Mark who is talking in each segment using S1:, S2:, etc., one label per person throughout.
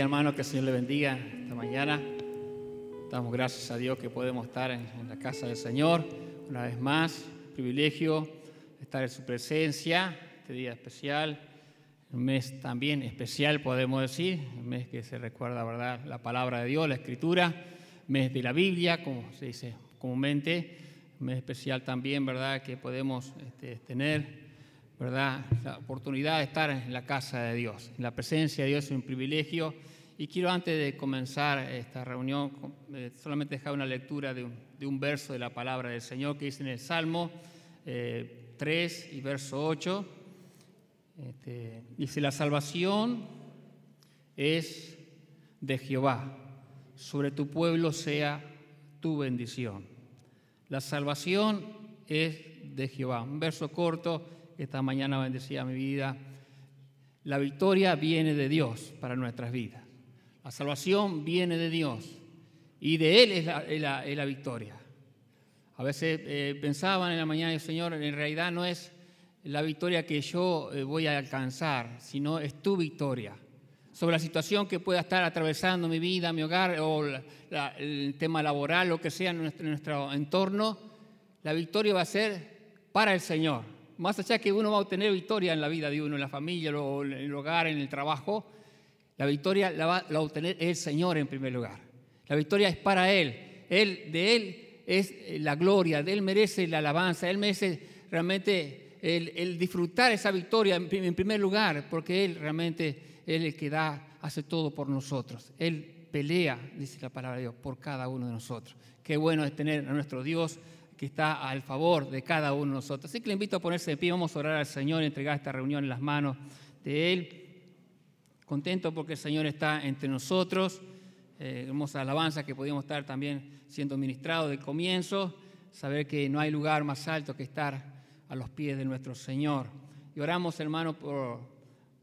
S1: Buenos días, hermanos, que el Señor le bendiga esta mañana. Damos gracias a Dios que podemos estar en, en la casa del Señor una vez más. Privilegio estar en su presencia, este día especial, un mes también especial, podemos decir, un mes que se recuerda, ¿verdad?, la palabra de Dios, la Escritura, mes de la Biblia, como se dice comúnmente, un mes especial también, ¿verdad?, que podemos este, tener ¿verdad? La oportunidad de estar en la casa de Dios. En la presencia de Dios es un privilegio. Y quiero antes de comenzar esta reunión eh, solamente dejar una lectura de un, de un, verso de la palabra del Señor que dice en el Salmo eh, 3 y verso 8. Este, dice, la salvación es de Jehová, sobre tu pueblo sea tu bendición. La salvación es de Jehová. Un verso corto esta mañana bendecía mi vida. La victoria viene de Dios para nuestras vidas. La salvación viene de Dios y de Él es la, victoria. A veces eh, pensaban en la mañana, Señor, en realidad no es la victoria que yo eh, voy a alcanzar, sino es tu victoria. Sobre la situación que pueda estar atravesando mi vida, mi hogar o el tema laboral, lo que sea en nuestro entorno, la victoria va a ser para el Señor más allá que uno va a obtener victoria en la vida de uno, en la familia, en el hogar, en el trabajo, la victoria la va, a obtener el Señor en primer lugar. La victoria es para Él. Él. De Él es la gloria, de Él merece la alabanza, Él merece realmente el, disfrutar esa victoria en, primer lugar, porque Él realmente es el que da, hace todo por nosotros. Él pelea, dice la palabra de Dios, por cada uno de nosotros. Qué bueno es tener a nuestro Dios que está al favor de cada uno de nosotros. Así que le invito a ponerse de pie, vamos a orar al Señor, entregar esta reunión en las manos de Él. Contento porque el Señor está entre nosotros. Eh, hermosa alabanza que podíamos estar también siendo ministrados de comienzo. Saber que no hay lugar más alto que estar a los pies de nuestro Señor. Y oramos, hermano, por,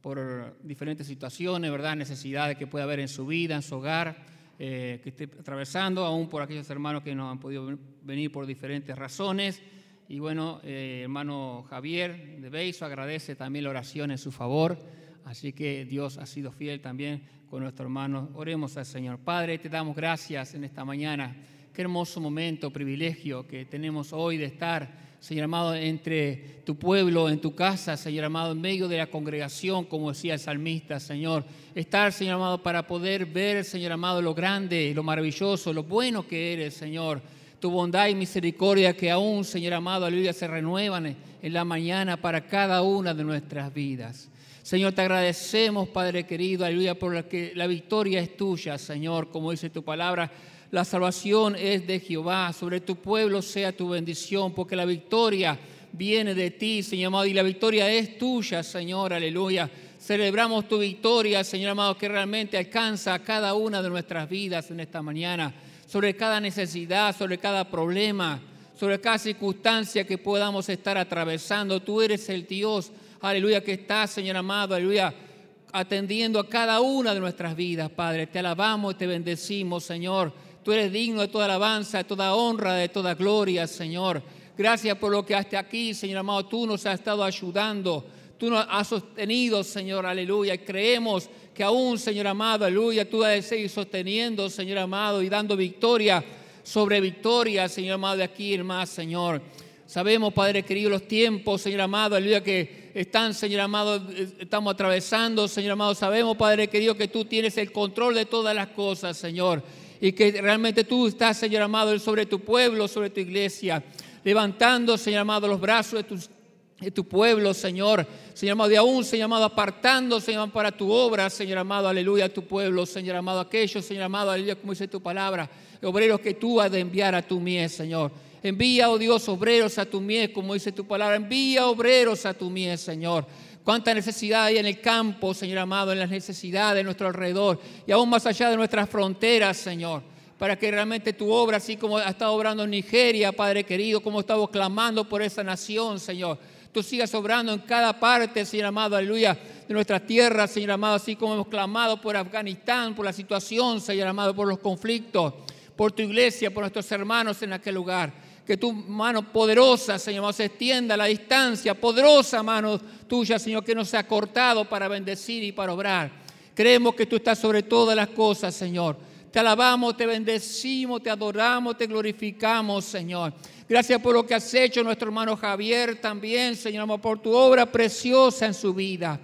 S1: por diferentes situaciones, ¿verdad? Necesidades que pueda haber en su vida, en su hogar eh, que esté atravesando, aún por aquellos hermanos que no han podido venir por diferentes razones. Y bueno, eh, hermano Javier de Beiso agradece también la oración en su favor. Así que Dios ha sido fiel también con nuestro hermano. Oremos al Señor. Padre, te damos gracias en esta mañana. Qué hermoso momento, privilegio que tenemos hoy de estar Señor amado, entre tu pueblo, en tu casa, Señor amado, en medio de la congregación, como decía el salmista, Señor. Estar, Señor amado, para poder ver, Señor amado, lo grande, lo maravilloso, lo bueno que eres, Señor. Tu bondad y misericordia que aún, Señor amado, aleluya, se renuevan en la mañana para cada una de nuestras vidas. Señor, te agradecemos, Padre querido, aleluya, por la que la victoria es tuya, Señor, como dice tu palabra la salvación es de Jehová, sobre tu pueblo sea tu bendición, porque la victoria viene de ti, Señor amado, y la victoria es tuya, Señor, aleluya. Celebramos tu victoria, Señor amado, que realmente alcanza a cada una de nuestras vidas en esta mañana, sobre cada necesidad, sobre cada problema, sobre cada circunstancia que podamos estar atravesando. Tú eres el Dios, aleluya, que está, Señor amado, aleluya, atendiendo a cada una de nuestras vidas, Padre. Te alabamos y te bendecimos, Señor Tú eres digno de toda alabanza, de toda honra, de toda gloria, Señor. Gracias por lo que hasta aquí, Señor amado, tú nos has estado ayudando. Tú nos has sostenido, Señor, aleluya. Y creemos que aún, Señor amado, aleluya, tú has de seguir sosteniendo, Señor amado, y dando victoria sobre victoria, Señor amado, de aquí en más, Señor. Sabemos, Padre querido, los tiempos, Señor amado, aleluya, que están, Señor amado, estamos atravesando, Señor amado. Sabemos, Padre querido, que tú tienes el control de todas las cosas, Señor y que realmente tú estás, Señor amado, sobre tu pueblo, sobre tu iglesia, levantando, Señor amado, los brazos de tu, de tu pueblo, Señor. Señor amado, de aún, Señor amado, apartando, Señor, para tu obra, Señor amado, aleluya, a tu pueblo, Señor amado, aquellos, Señor amado, aleluya, como dice tu palabra, obreros que tú has de enviar a tu mies, Señor. Envía, oh Dios, obreros a tu mies, como dice tu palabra. Envía obreros a tu mies, Señor. Cuánta necesidad hay en el campo, Señor amado, en las necesidades de nuestro alrededor y aún más allá de nuestras fronteras, Señor. Para que realmente tu obra, así como ha estado obrando en Nigeria, Padre querido, como estamos clamando por esa nación, Señor. Tú sigas obrando en cada parte, Señor amado, aleluya, de nuestra tierra, Señor amado, así como hemos clamado por Afganistán, por la situación, Señor amado, por los conflictos, por tu iglesia, por nuestros hermanos en aquel lugar que tu mano poderosa, Señor, se extienda a la distancia, poderosa mano tuya, Señor, que nos ha cortado para bendecir y para obrar. Creemos que tú estás sobre todas las cosas, Señor. Te alabamos, te bendecimos, te adoramos, te glorificamos, Señor. Gracias por lo que has hecho nuestro hermano Javier también, Señor, por tu obra preciosa en su vida.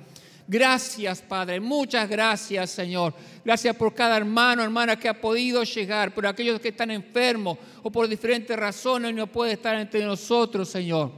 S1: Gracias, Padre. Muchas gracias, Señor. Gracias por cada hermano, hermana que ha podido llegar, por aquellos que están enfermos o por diferentes razones no puede estar entre nosotros, Señor.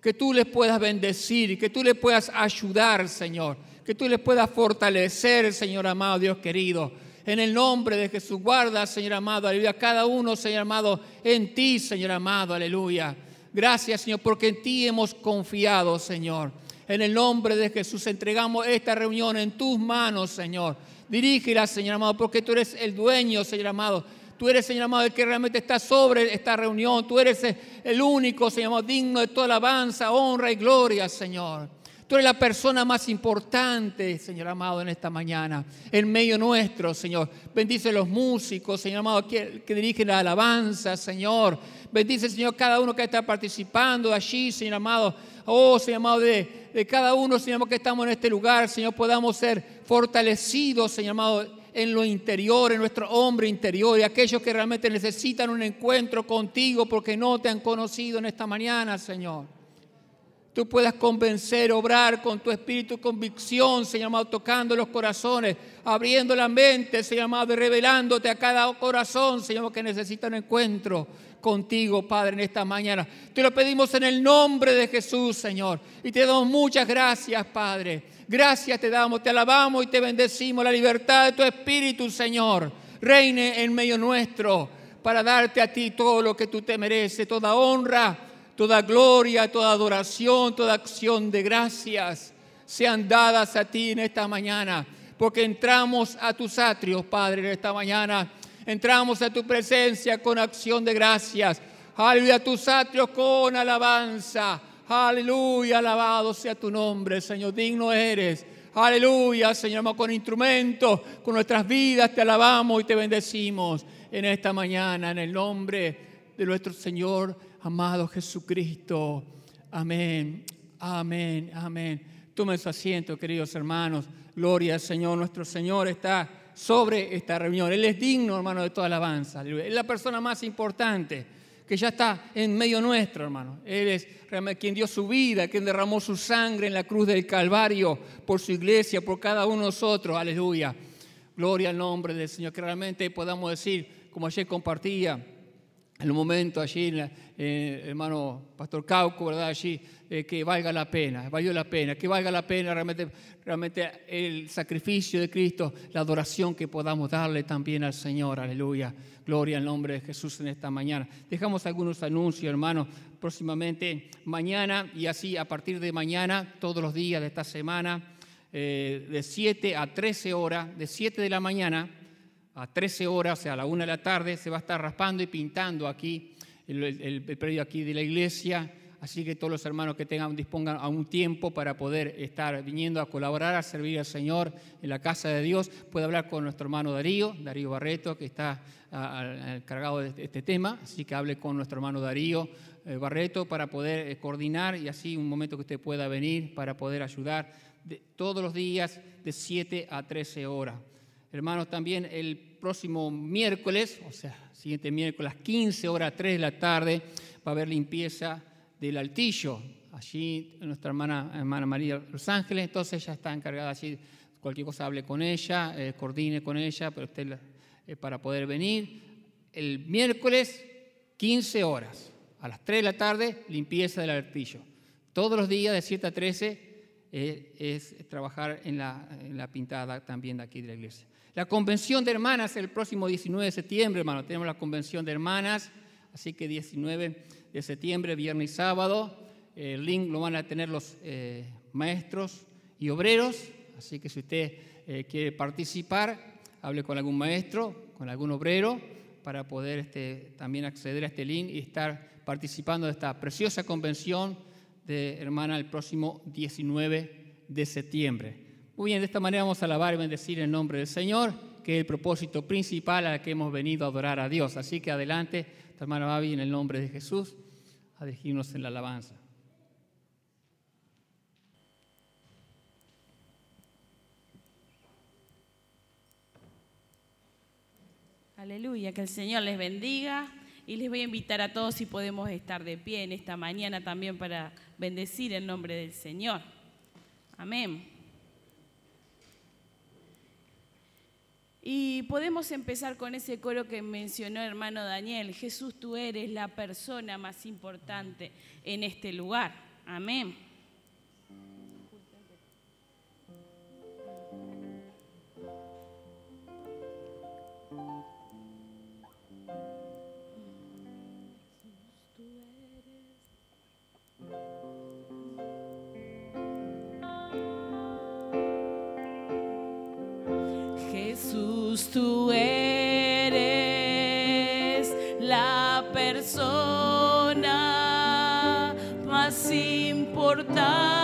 S1: Que tú les puedas bendecir y que tú les puedas ayudar, Señor. Que tú les puedas fortalecer, Señor amado, Dios querido. En el nombre de Jesús, guarda, Señor amado, aleluya. Cada uno, Señor amado, en ti, Señor amado, aleluya. Gracias, Señor, porque en ti hemos confiado, Señor. En el nombre de Jesús entregamos esta reunión en tus manos, Señor. Dirígela, Señor amado, porque tú eres el dueño, Señor amado. Tú eres, Señor amado, el que realmente está sobre esta reunión. Tú eres el único, Señor amado, digno de toda alabanza, honra y gloria, Señor. Tú eres la persona más importante, Señor amado, en esta mañana, en medio nuestro, Señor. Bendice los músicos, Señor amado, que, dirigen la alabanza, Señor. Bendice, Señor, cada uno que está participando allí, Señor amado. Oh, Señor de, de cada uno, Señor que estamos en este lugar, Señor, podamos ser fortalecidos, Señor en lo interior, en nuestro hombre interior, y aquellos que realmente necesitan un encuentro contigo porque no te han conocido en esta mañana, Señor. Tú puedas convencer, obrar con tu espíritu convicción, Señor amado, tocando los corazones, abriendo la mente, Señor amado, y revelándote a cada corazón, Señor, que necesita un encuentro contigo, Padre, en esta mañana. Te lo pedimos en el nombre de Jesús, Señor, y te damos muchas gracias, Padre. Gracias te damos, te alabamos y te bendecimos. La libertad de tu espíritu, Señor, reine en medio nuestro para darte a ti todo lo que tú te mereces, toda honra Toda gloria, toda adoración, toda acción de gracias sean dadas a ti en esta mañana, porque entramos a tus atrios, Padre, en esta mañana. Entramos a tu presencia con acción de gracias. Aleluya, tus atrios con alabanza. Aleluya, alabado sea tu nombre, Señor, digno eres. Aleluya, Señor, con instrumentos, con nuestras vidas te alabamos y te bendecimos en esta mañana, en el nombre de nuestro Señor amado Jesucristo. Amén, amén, amén. Tomen su asiento, queridos hermanos. Gloria al Señor. Nuestro Señor está sobre esta reunión. Él es digno, hermano, de toda alabanza. Es la persona más importante que ya está en medio nuestro, hermano. Él es quien dio su vida, quien derramó su sangre en la cruz del Calvario por su iglesia, por cada uno de nosotros. Aleluya. Gloria al nombre del Señor. Que realmente podamos decir, como ayer compartía, en un momento allí, eh, hermano Pastor Cauco, ¿verdad? Allí, eh, que valga la pena, valió la pena, que valga la pena realmente, realmente el sacrificio de Cristo, la adoración que podamos darle también al Señor, aleluya. Gloria al nombre de Jesús en esta mañana. Dejamos algunos anuncios, hermano, próximamente mañana y así a partir de mañana, todos los días de esta semana, eh, de 7 a 13 horas, de 7 de la mañana a 13 horas, o sea, a la 1 de la tarde, se va a estar raspando y pintando aquí, el, predio aquí de la iglesia. Así que todos los hermanos que tengan, dispongan a un tiempo para poder estar viniendo a colaborar, a servir al Señor en la casa de Dios, puede hablar con nuestro hermano Darío, Darío Barreto, que está encargado de este tema. Así que hable con nuestro hermano Darío eh, Barreto para poder eh, coordinar y así un momento que usted pueda venir para poder ayudar todos los días de 7 a 13 horas. Hermanos, también el próximo miércoles, o sea, siguiente miércoles, 15 horas, 3 de la tarde, va a haber limpieza del altillo. Allí nuestra hermana, hermana María Los Ángeles, entonces ella está encargada allí, cualquier cosa hable con ella, eh, coordine con ella, pero usted eh, para poder venir. El miércoles, 15 horas, a las 3 de la tarde, limpieza del altillo. Todos los días de 7 a 13 eh, es trabajar en la, en la pintada también de aquí de la iglesia. La convención de hermanas el próximo 19 de septiembre, hermano. Tenemos la convención de hermanas, así que 19 de septiembre, viernes y sábado. El link lo van a tener los eh, maestros y obreros, así que si usted eh, quiere participar, hable con algún maestro, con algún obrero, para poder este, también acceder a este link y estar participando de esta preciosa convención de hermana el próximo 19 de septiembre. Muy bien, de esta manera vamos a alabar y bendecir el nombre del Señor, que es el propósito principal al que hemos venido a adorar a Dios. Así que adelante, hermana Babi, en el nombre de Jesús, a dirigirnos en la alabanza.
S2: Aleluya, que el Señor les bendiga y les voy a invitar a todos si podemos estar de pie en esta mañana también para bendecir el nombre del Señor. Amén. Y podemos empezar con ese coro que mencionó hermano Daniel. Jesús, tú eres la persona más importante en este lugar. Amén. Jesús, tú eres la persona más importante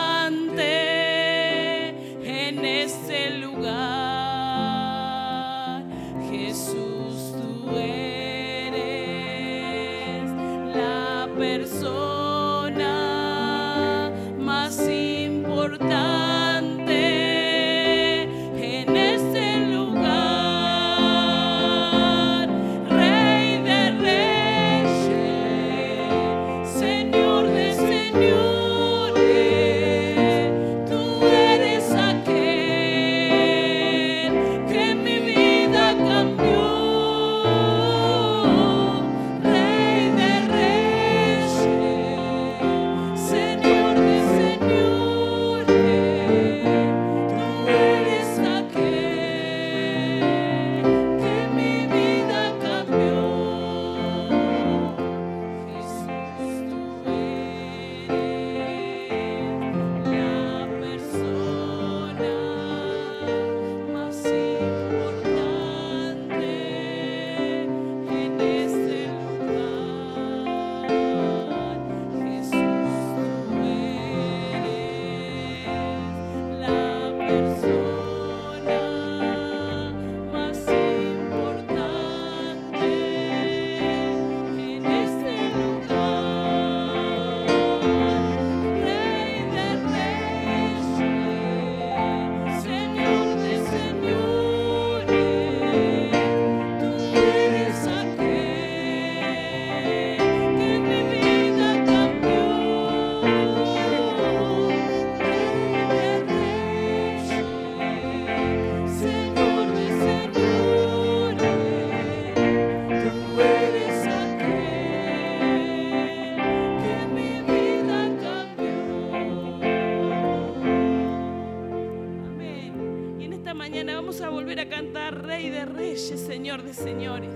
S2: mañana vamos a volver a cantar Rey de Reyes, Señor de Señores.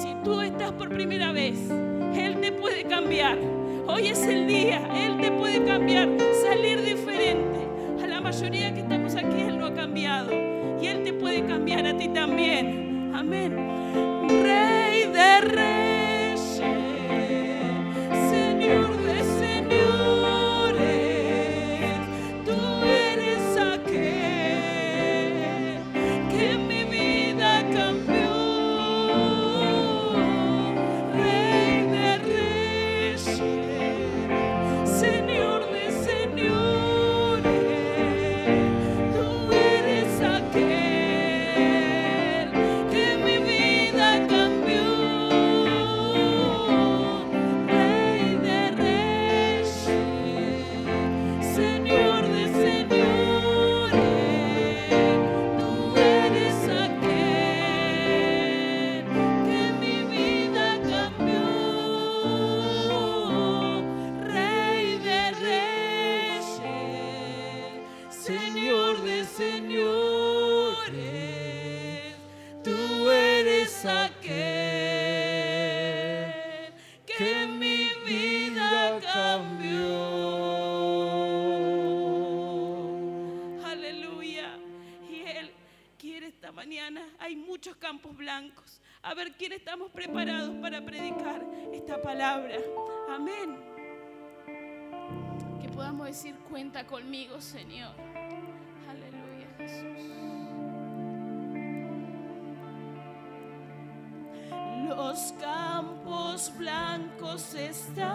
S2: Si tú estás por primera vez, Él te puede cambiar. Hoy es el día, Él te puede cambiar, salir diferente. A la mayoría que estamos aquí, Él no ha cambiado. Y Él te puede cambiar a ti también. Amén. Rey de Reyes, A ver quién estamos preparados para predicar esta palabra. Amén. Que podamos decir, cuenta conmigo, Señor. Aleluya, Jesús. Los campos blancos están,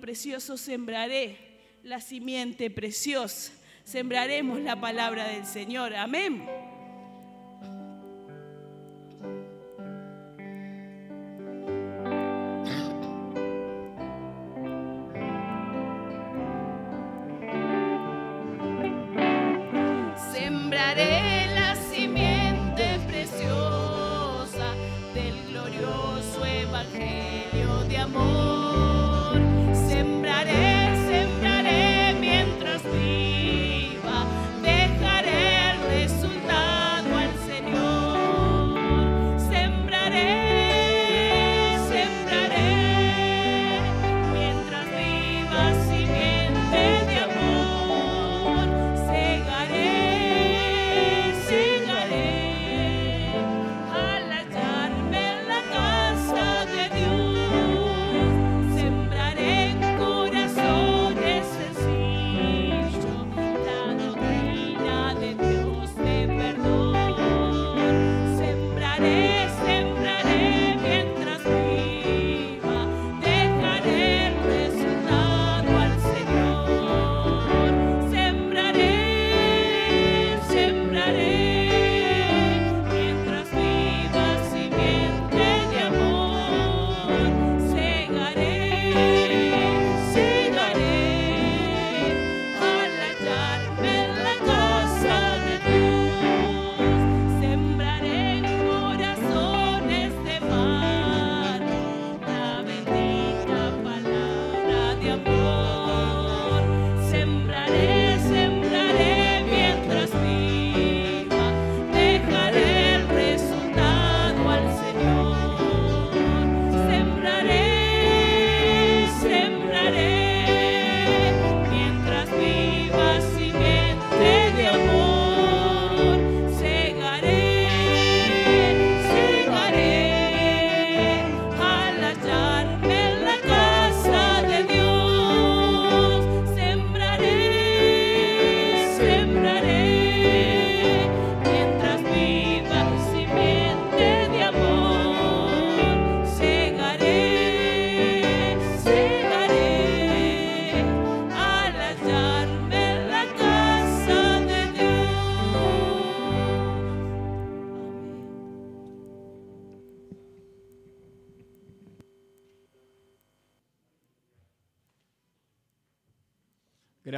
S2: precioso sembraré la simiente preciosa. Sembraremos la palabra del Señor. Amén.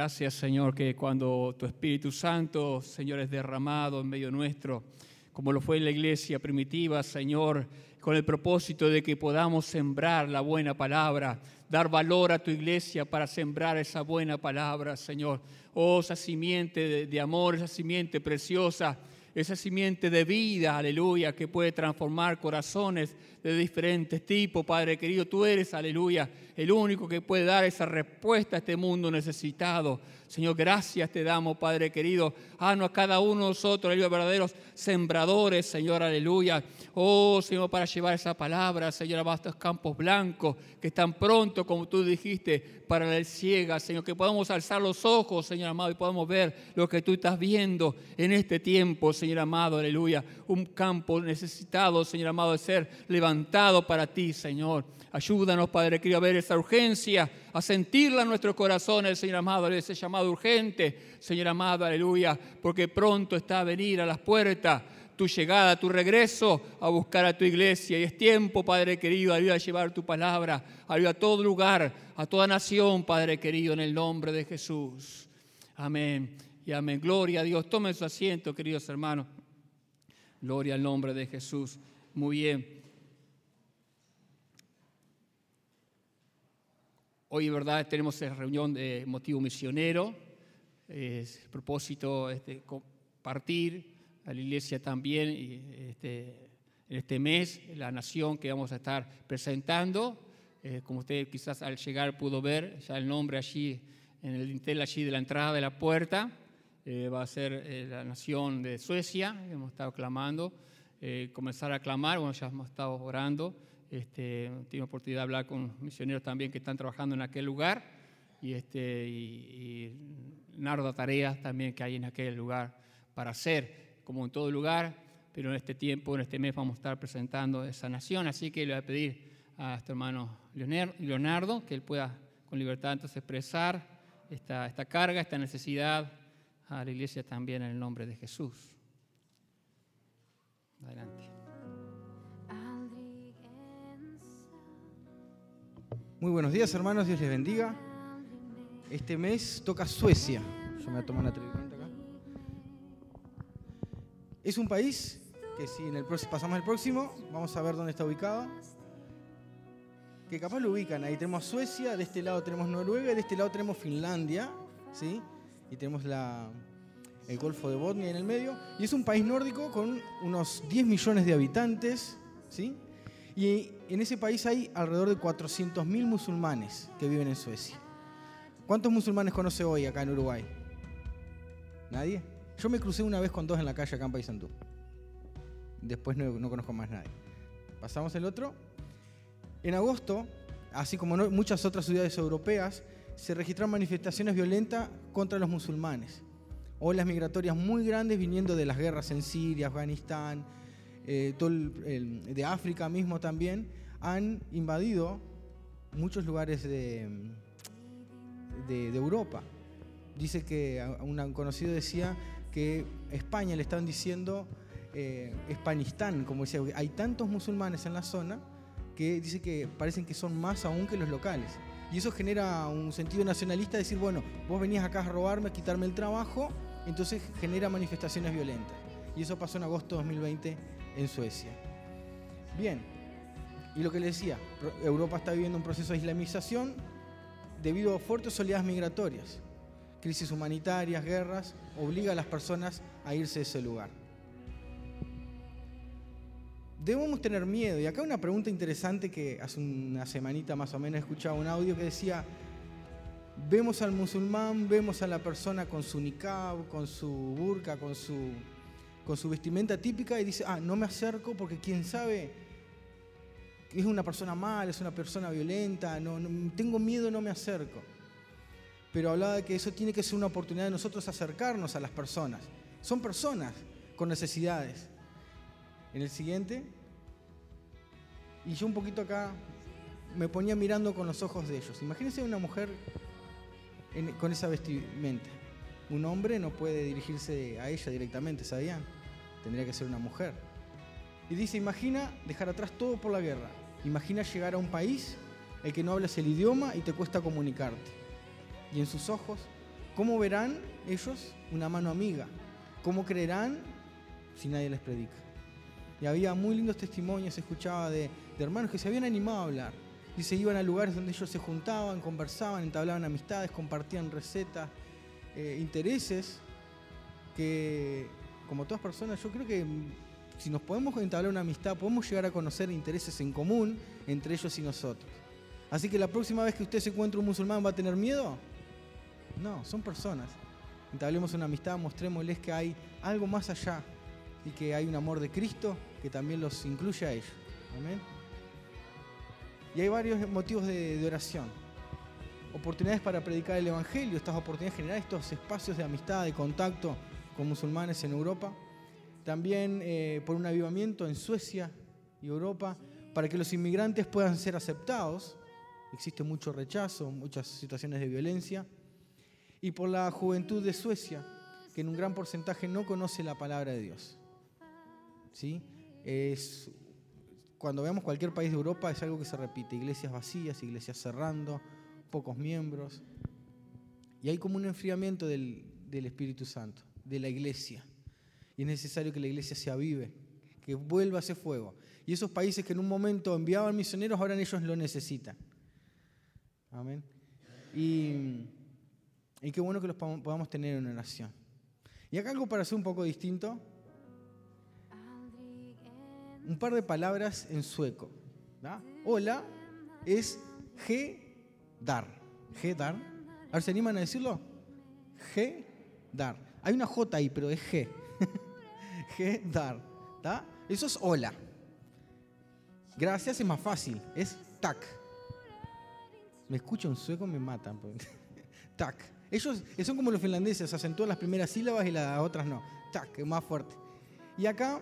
S1: Gracias, Señor, que cuando tu Espíritu Santo, Señor, es derramado en medio nuestro, como lo fue en la iglesia primitiva, Señor, con el propósito de que podamos sembrar la buena palabra, dar valor a tu iglesia para sembrar esa buena palabra, Señor. Oh, esa simiente de, amor, esa simiente preciosa esa simiente de vida, aleluya, que puede transformar corazones de diferentes tipos, Padre querido. Tú eres, aleluya, el único que puede dar esa respuesta a este mundo necesitado. Señor, gracias te damos, Padre querido. Haznos a cada uno de nosotros, aleluya, verdaderos sembradores, Señor, aleluya. Oh, Señor, para llevar esa palabra, Señor, a estos campos blancos que están pronto, como tú dijiste, para la ciega, Señor, que podamos alzar los ojos, Señor amado, y podamos ver lo que tú estás viendo en este tiempo, Señor amado, aleluya. Un campo necesitado, Señor amado, de ser levantado para ti, Señor. Ayúdanos, Padre querido, a ver esa urgencia, a sentirla en nuestros corazones, Señor amado, ese llamado urgente, Señor amado, aleluya, porque pronto está a venir a las puertas tu llegada, tu regreso a buscar a tu iglesia. Y es tiempo, Padre querido, ayuda a llevar tu palabra, a todo lugar, a toda nación, Padre querido, en el nombre de Jesús. Amén y amén. Gloria a Dios. Tomen su asiento, queridos hermanos. Gloria al nombre de Jesús. Muy bien. Hoy, ¿verdad? Tenemos reunión de motivo misionero. Es el propósito este, compartir a la iglesia también este, en este mes, la nación que vamos a estar presentando. Eh, como usted quizás al llegar pudo ver, ya el nombre allí, en el dintel allí de la entrada de la puerta, eh, va a ser eh, la nación de Suecia, hemos estado clamando, comenzar a clamar, bueno, ya hemos estado orando, este, tengo oportunidad de hablar con misioneros también que están trabajando en aquel lugar, y, este, y, y tareas también que hay en aquel lugar para hacer como en todo lugar, pero en este tiempo, en este mes vamos a estar presentando esa nación, así que le voy a pedir a nuestro hermano Leonardo que él pueda con libertad entonces expresar esta, esta carga, esta necesidad a la iglesia también en el nombre de Jesús. Adelante.
S3: Muy buenos días hermanos, Dios les bendiga. Este mes toca Suecia. Yo me voy a tomar una es un país que si en el pasamos al próximo, vamos a ver dónde está ubicado. Que capaz lo ubican. Ahí tenemos Suecia, de este lado tenemos Noruega, de este lado tenemos Finlandia, ¿sí? Y tenemos la, el Golfo de Botnia en el medio. Y es un país nórdico con unos 10 millones de habitantes, ¿sí? Y en ese país hay alrededor de 400.000 musulmanes que viven en Suecia. ¿Cuántos musulmanes conoce hoy acá en Uruguay? ¿Nadie? Yo me crucé una vez con dos en la calle acá en Paysandú. Después no, conozco más nadie. Pasamos el otro. En agosto, así como muchas otras ciudades europeas, se registraron manifestaciones violentas contra los musulmanes. Olas migratorias muy grandes viniendo de las guerras en Siria, Afganistán, eh, de África mismo también, han invadido muchos lugares de, de, Europa. Dice que un conocido decía que España le estaban diciendo eh, como decía, hay tantos musulmanes en la zona que dice que parecen que son más aún que los locales. Y eso genera un sentido nacionalista de decir, bueno, vos venías acá a robarme, a quitarme el trabajo, entonces genera manifestaciones violentas. Y eso pasó en agosto de 2020 en Suecia. Bien, y lo que le decía, Europa está viviendo un proceso de islamización debido a fuertes oleadas migratorias crisis humanitarias, guerras, obliga a las personas a irse de ese lugar. Debemos tener miedo. Y acá una pregunta interesante que hace una semanita más o menos escuchaba un audio que decía, vemos al musulmán, vemos a la persona con su niqab, con su burka, con su, con su vestimenta típica y dice, ah, no me acerco porque quién sabe, es una persona mala, es una persona violenta, no tengo miedo, no me acerco pero hablaba de que eso tiene que ser una oportunidad de nosotros acercarnos a las personas. Son personas con necesidades. En el siguiente, y yo un poquito acá me ponía mirando con los ojos de ellos. Imagínense una mujer con esa vestimenta. Un hombre no puede dirigirse a ella directamente, ¿sabían? Tendría que ser una mujer. Y dice, imagina dejar atrás todo por la guerra. Imagina llegar a un país el que no hablas el idioma y te cuesta comunicarte y en sus ojos, ¿cómo verán ellos una mano amiga? ¿Cómo creerán si nadie les predica? Y había muy lindos testimonios, se escuchaba de, hermanos que se habían animado a hablar. Y se iban a lugares donde ellos se juntaban, conversaban, entablaban amistades, compartían recetas, eh, intereses que como todas personas, yo creo que mm, si nos podemos entablar una amistad, podemos llegar a conocer intereses en común entre ellos y nosotros. Así que la próxima vez que usted se encuentre un musulmán, ¿va a tener miedo? No, son personas. Entablemos una amistad, mostrémosles que hay algo más allá y que hay un amor de Cristo que también los incluye a ellos. Amén. Y hay varios motivos de, de oración. Oportunidades para predicar el Evangelio, estas oportunidades generar estos espacios de amistad, de contacto con musulmanes en Europa. También eh, por un avivamiento en Suecia y Europa, para que los inmigrantes puedan ser aceptados. Existe mucho rechazo, muchas situaciones de violencia. Y por la juventud de Suecia, que en un gran porcentaje no conoce la palabra de Dios. ¿Sí? Es, cuando veamos cualquier país de Europa es algo que se repite, iglesias vacías, iglesias cerrando, pocos miembros. Y hay como un enfriamiento del Espíritu Santo, de la iglesia. Y es necesario que la iglesia se avive, que vuelva ese fuego. Y esos países que en un momento enviaban misioneros, ahora ellos lo necesitan. Amén. Y, qué bueno que los podamos tener en oración. Y acá algo para hacer un poco distinto. Un par de palabras en sueco. Hola es G-dar. G-dar. A ver, ¿se animan a decirlo? G-dar. Hay una J ahí, pero es G. G-dar. Eso es hola. Gracias es más fácil. Es tac. Me escucha un sueco, me matan. tac. Ellos son como los finlandeses, acentúan las primeras sílabas y las otras no. Tac, es más fuerte. Y acá,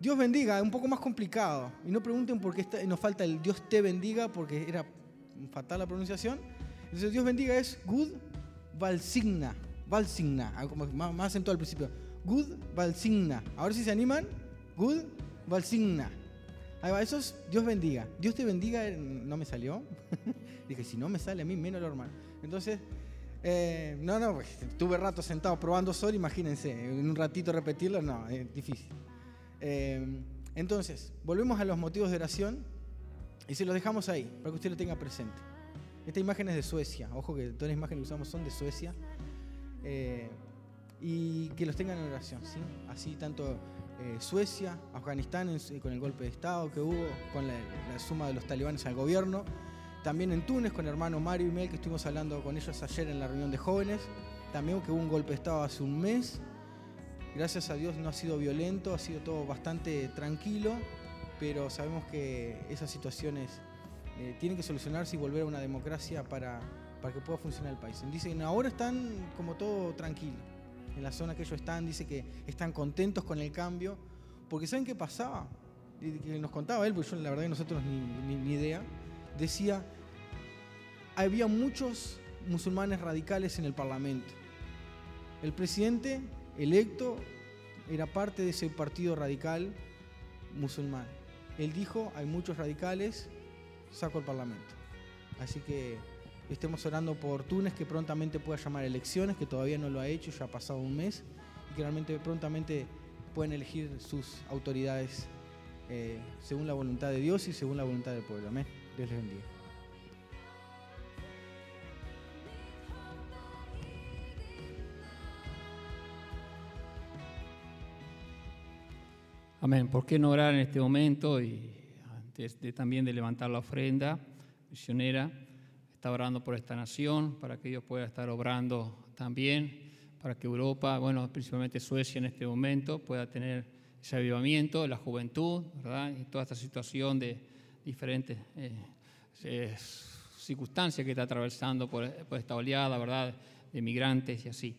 S3: Dios bendiga, es un poco más complicado. Y no pregunten por qué nos falta el Dios te bendiga, porque era fatal la pronunciación. Entonces, Dios bendiga es Good Valsigna. Valsigna, más, más al principio. Good Valsigna. Ahora si se animan, Good Valsigna. Ahí va, eso es Dios bendiga. Dios te bendiga, eh, no me salió. Dije, si no me sale a mí, menos lo hermano. Entonces, eh, no, no, pues, estuve rato sentado probando sol, imagínense, en un ratito repetirlo, no, es difícil. Eh, entonces, volvemos a los motivos de oración y se los dejamos ahí, para que usted lo tenga presente. Esta imagen es de Suecia, ojo que todas las imágenes que usamos son de Suecia. Eh, y que los tengan en oración, ¿sí? Así tanto Suecia, Afganistán con el golpe de Estado que hubo, con la, la suma de los talibanes al gobierno, también en Túnez con el hermano Mario y Mel, que estuvimos hablando con ellos ayer en la reunión de jóvenes. También que hubo un golpe de Estado hace un mes. Gracias a Dios no ha sido violento, ha sido todo bastante tranquilo, pero sabemos que esas situaciones eh, tienen que solucionarse y volver a una democracia para, para que pueda funcionar el país. Dicen, ahora están como todo tranquilo. En la zona que ellos están, dice que están contentos con el cambio, porque ¿saben qué pasaba? Que nos contaba él, porque yo la verdad que nosotros ni, ni idea decía, había muchos musulmanes radicales en el Parlamento. El presidente electo era parte de ese partido radical musulmán. Él dijo, hay muchos radicales, saco el Parlamento. Así que estemos orando por Túnez que prontamente pueda llamar elecciones, que todavía no lo ha hecho, ya ha pasado un mes, y que realmente prontamente pueden elegir sus autoridades eh, según la voluntad de Dios y según la voluntad del pueblo. Amén. Dios les bendiga.
S1: Amén. ¿Por qué no orar en este momento y antes de, también de levantar la ofrenda misionera? Está orando por esta nación para que Dios pueda estar obrando también, para que Europa, bueno, principalmente Suecia en este momento, pueda tener ese avivamiento, la juventud, ¿verdad? Y toda esta situación de diferentes eh, circunstancias que está atravesando por, esta oleada, ¿verdad? De migrantes y así.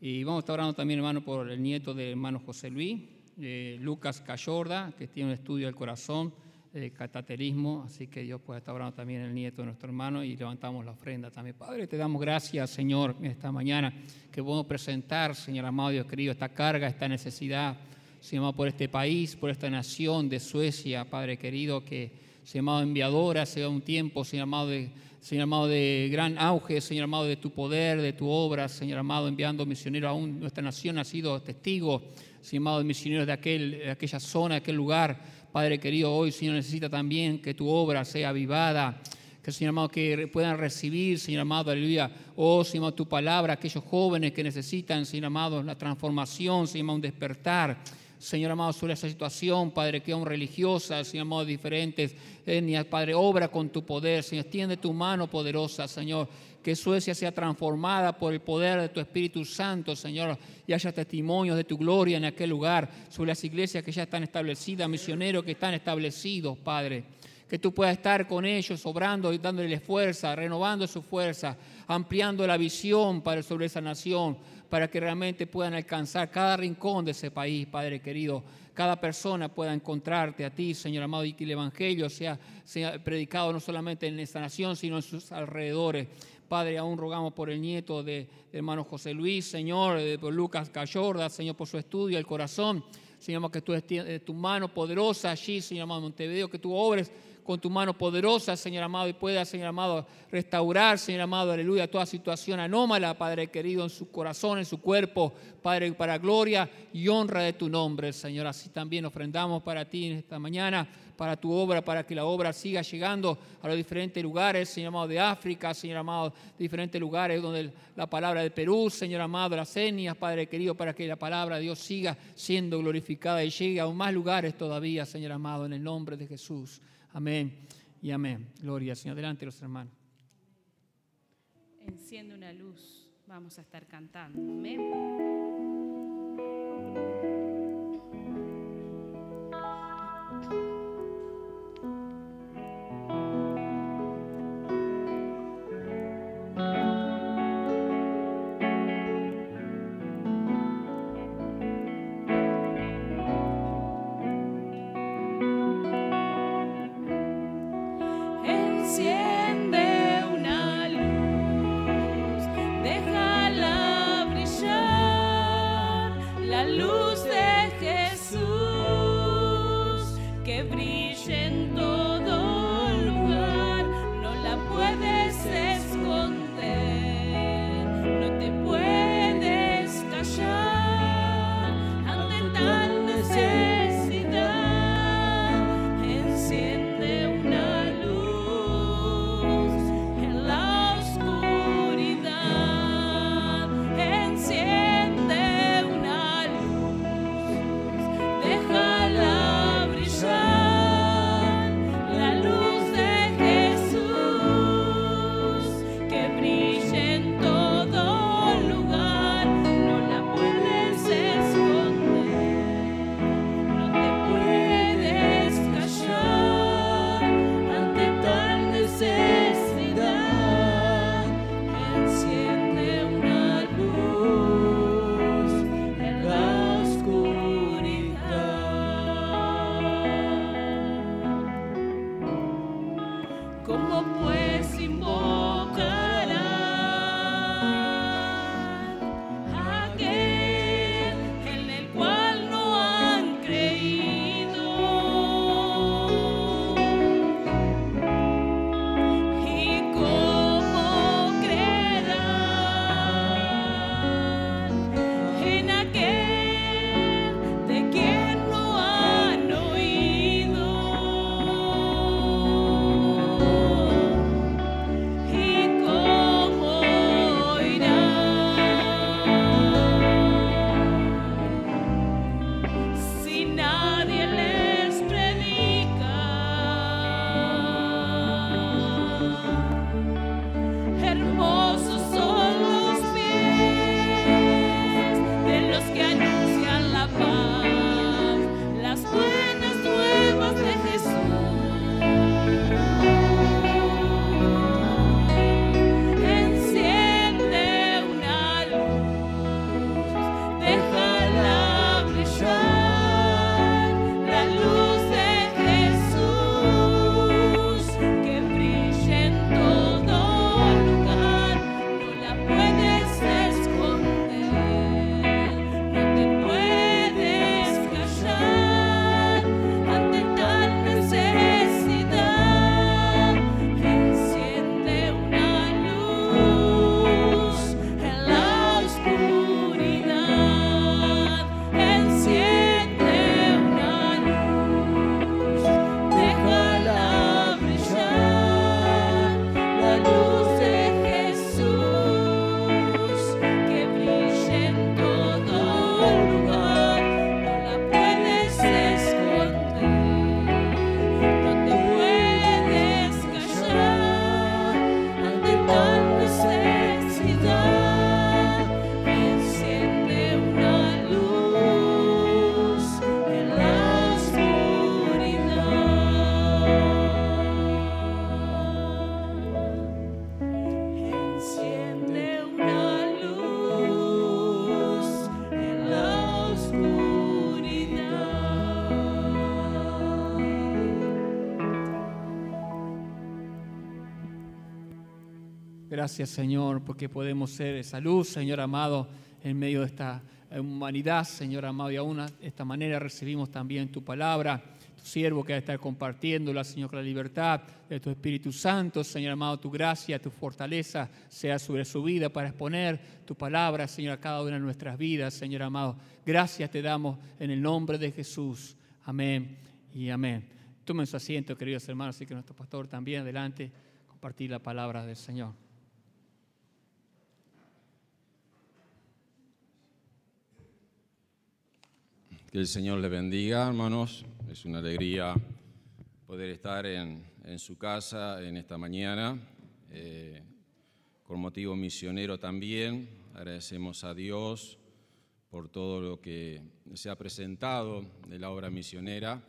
S1: Y vamos a estar orando también, hermano, por el nieto de hermano José Luis eh, Lucas Cayorda, que tiene un estudio del corazón, de cataterismo, así que Dios puede estar orando también el nieto de nuestro hermano y levantamos la ofrenda también. Padre, te damos gracias, Señor, esta mañana que podemos presentar, Señor amado Dios querido, esta carga, esta necesidad, Señor por este país, por esta nación de Suecia, Padre querido, que, Señor amado, enviadora, sea un tiempo, Señor amado, de, Señor amado, de gran auge, Señor amado, de tu poder, de tu obra, Señor amado, enviando misioneros aún. Nuestra nación ha sido testigo Señor amado, misioneros de, aquel, de aquella zona, de aquel lugar. Padre querido, hoy, Señor, necesita también que tu obra sea avivada, que Señor amado, que puedan recibir, Señor amado, aleluya, oh Señor tu palabra, aquellos jóvenes que necesitan, Señor amado, la transformación, Señor amado, un despertar. Señor amado, sobre esa situación, Padre, que aún religiosa, Señor amado, diferentes Padre, obra con tu poder, Señor, extiende tu mano poderosa, Señor, que Suecia sea transformada por el poder de tu Espíritu Santo, Señor, y haya testimonios de tu gloria en aquel lugar, sobre las iglesias que ya están establecidas, misioneros que están establecidos, Padre que tú puedas estar con ellos, obrando y dándoles fuerza, renovando su fuerza, ampliando la visión para, sobre esa nación, para que realmente puedan alcanzar cada rincón de ese país, Padre querido. Cada persona pueda encontrarte a ti, Señor amado, y que el Evangelio sea, sea predicado no solamente en esta nación, sino en sus alrededores. Padre, aún rogamos por el nieto de, hermano José Luis, Señor, por Lucas Cayorda, Señor, por su estudio, el corazón. Señor, que tú estés tu mano poderosa allí, Señor amado, Montevideo, que tú obres con tu mano poderosa, Señor amado, y pueda, Señor amado, restaurar, Señor amado, aleluya, toda situación anómala, Padre querido, en su corazón, en su cuerpo, Padre, para gloria y honra de tu nombre, Señor. Así también ofrendamos para ti en esta mañana, para tu obra, para que la obra siga llegando a los diferentes lugares, Señor amado, de África, Señor amado, de diferentes lugares donde la palabra de Perú, Señor amado, las etnias, Padre querido, para que la palabra de Dios siga siendo glorificada y llegue a más lugares todavía, Señor amado, en el nombre de Jesús. Amén y amén. Gloria Señor. Adelante los hermanos.
S2: Enciende una luz. Vamos a estar cantando. Amén.
S1: Gracias, Señor, porque podemos ser esa luz, Señor amado, en medio de esta humanidad, Señor amado, y aún de esta manera recibimos también tu palabra, tu siervo que va a estar compartiéndola, Señor, con la libertad de tu Espíritu Santo, Señor amado, tu gracia, tu fortaleza sea sobre su vida para exponer tu palabra, Señor, a cada una de nuestras vidas, Señor amado. Gracias te damos en el nombre de Jesús. Amén y amén. Tomen su asiento, queridos hermanos, y que nuestro pastor también adelante compartir la palabra del Señor.
S4: Que el Señor le bendiga, hermanos. Es una alegría poder estar en, su casa en esta mañana, eh, con motivo misionero también. Agradecemos a Dios por todo lo que se ha presentado de la obra misionera.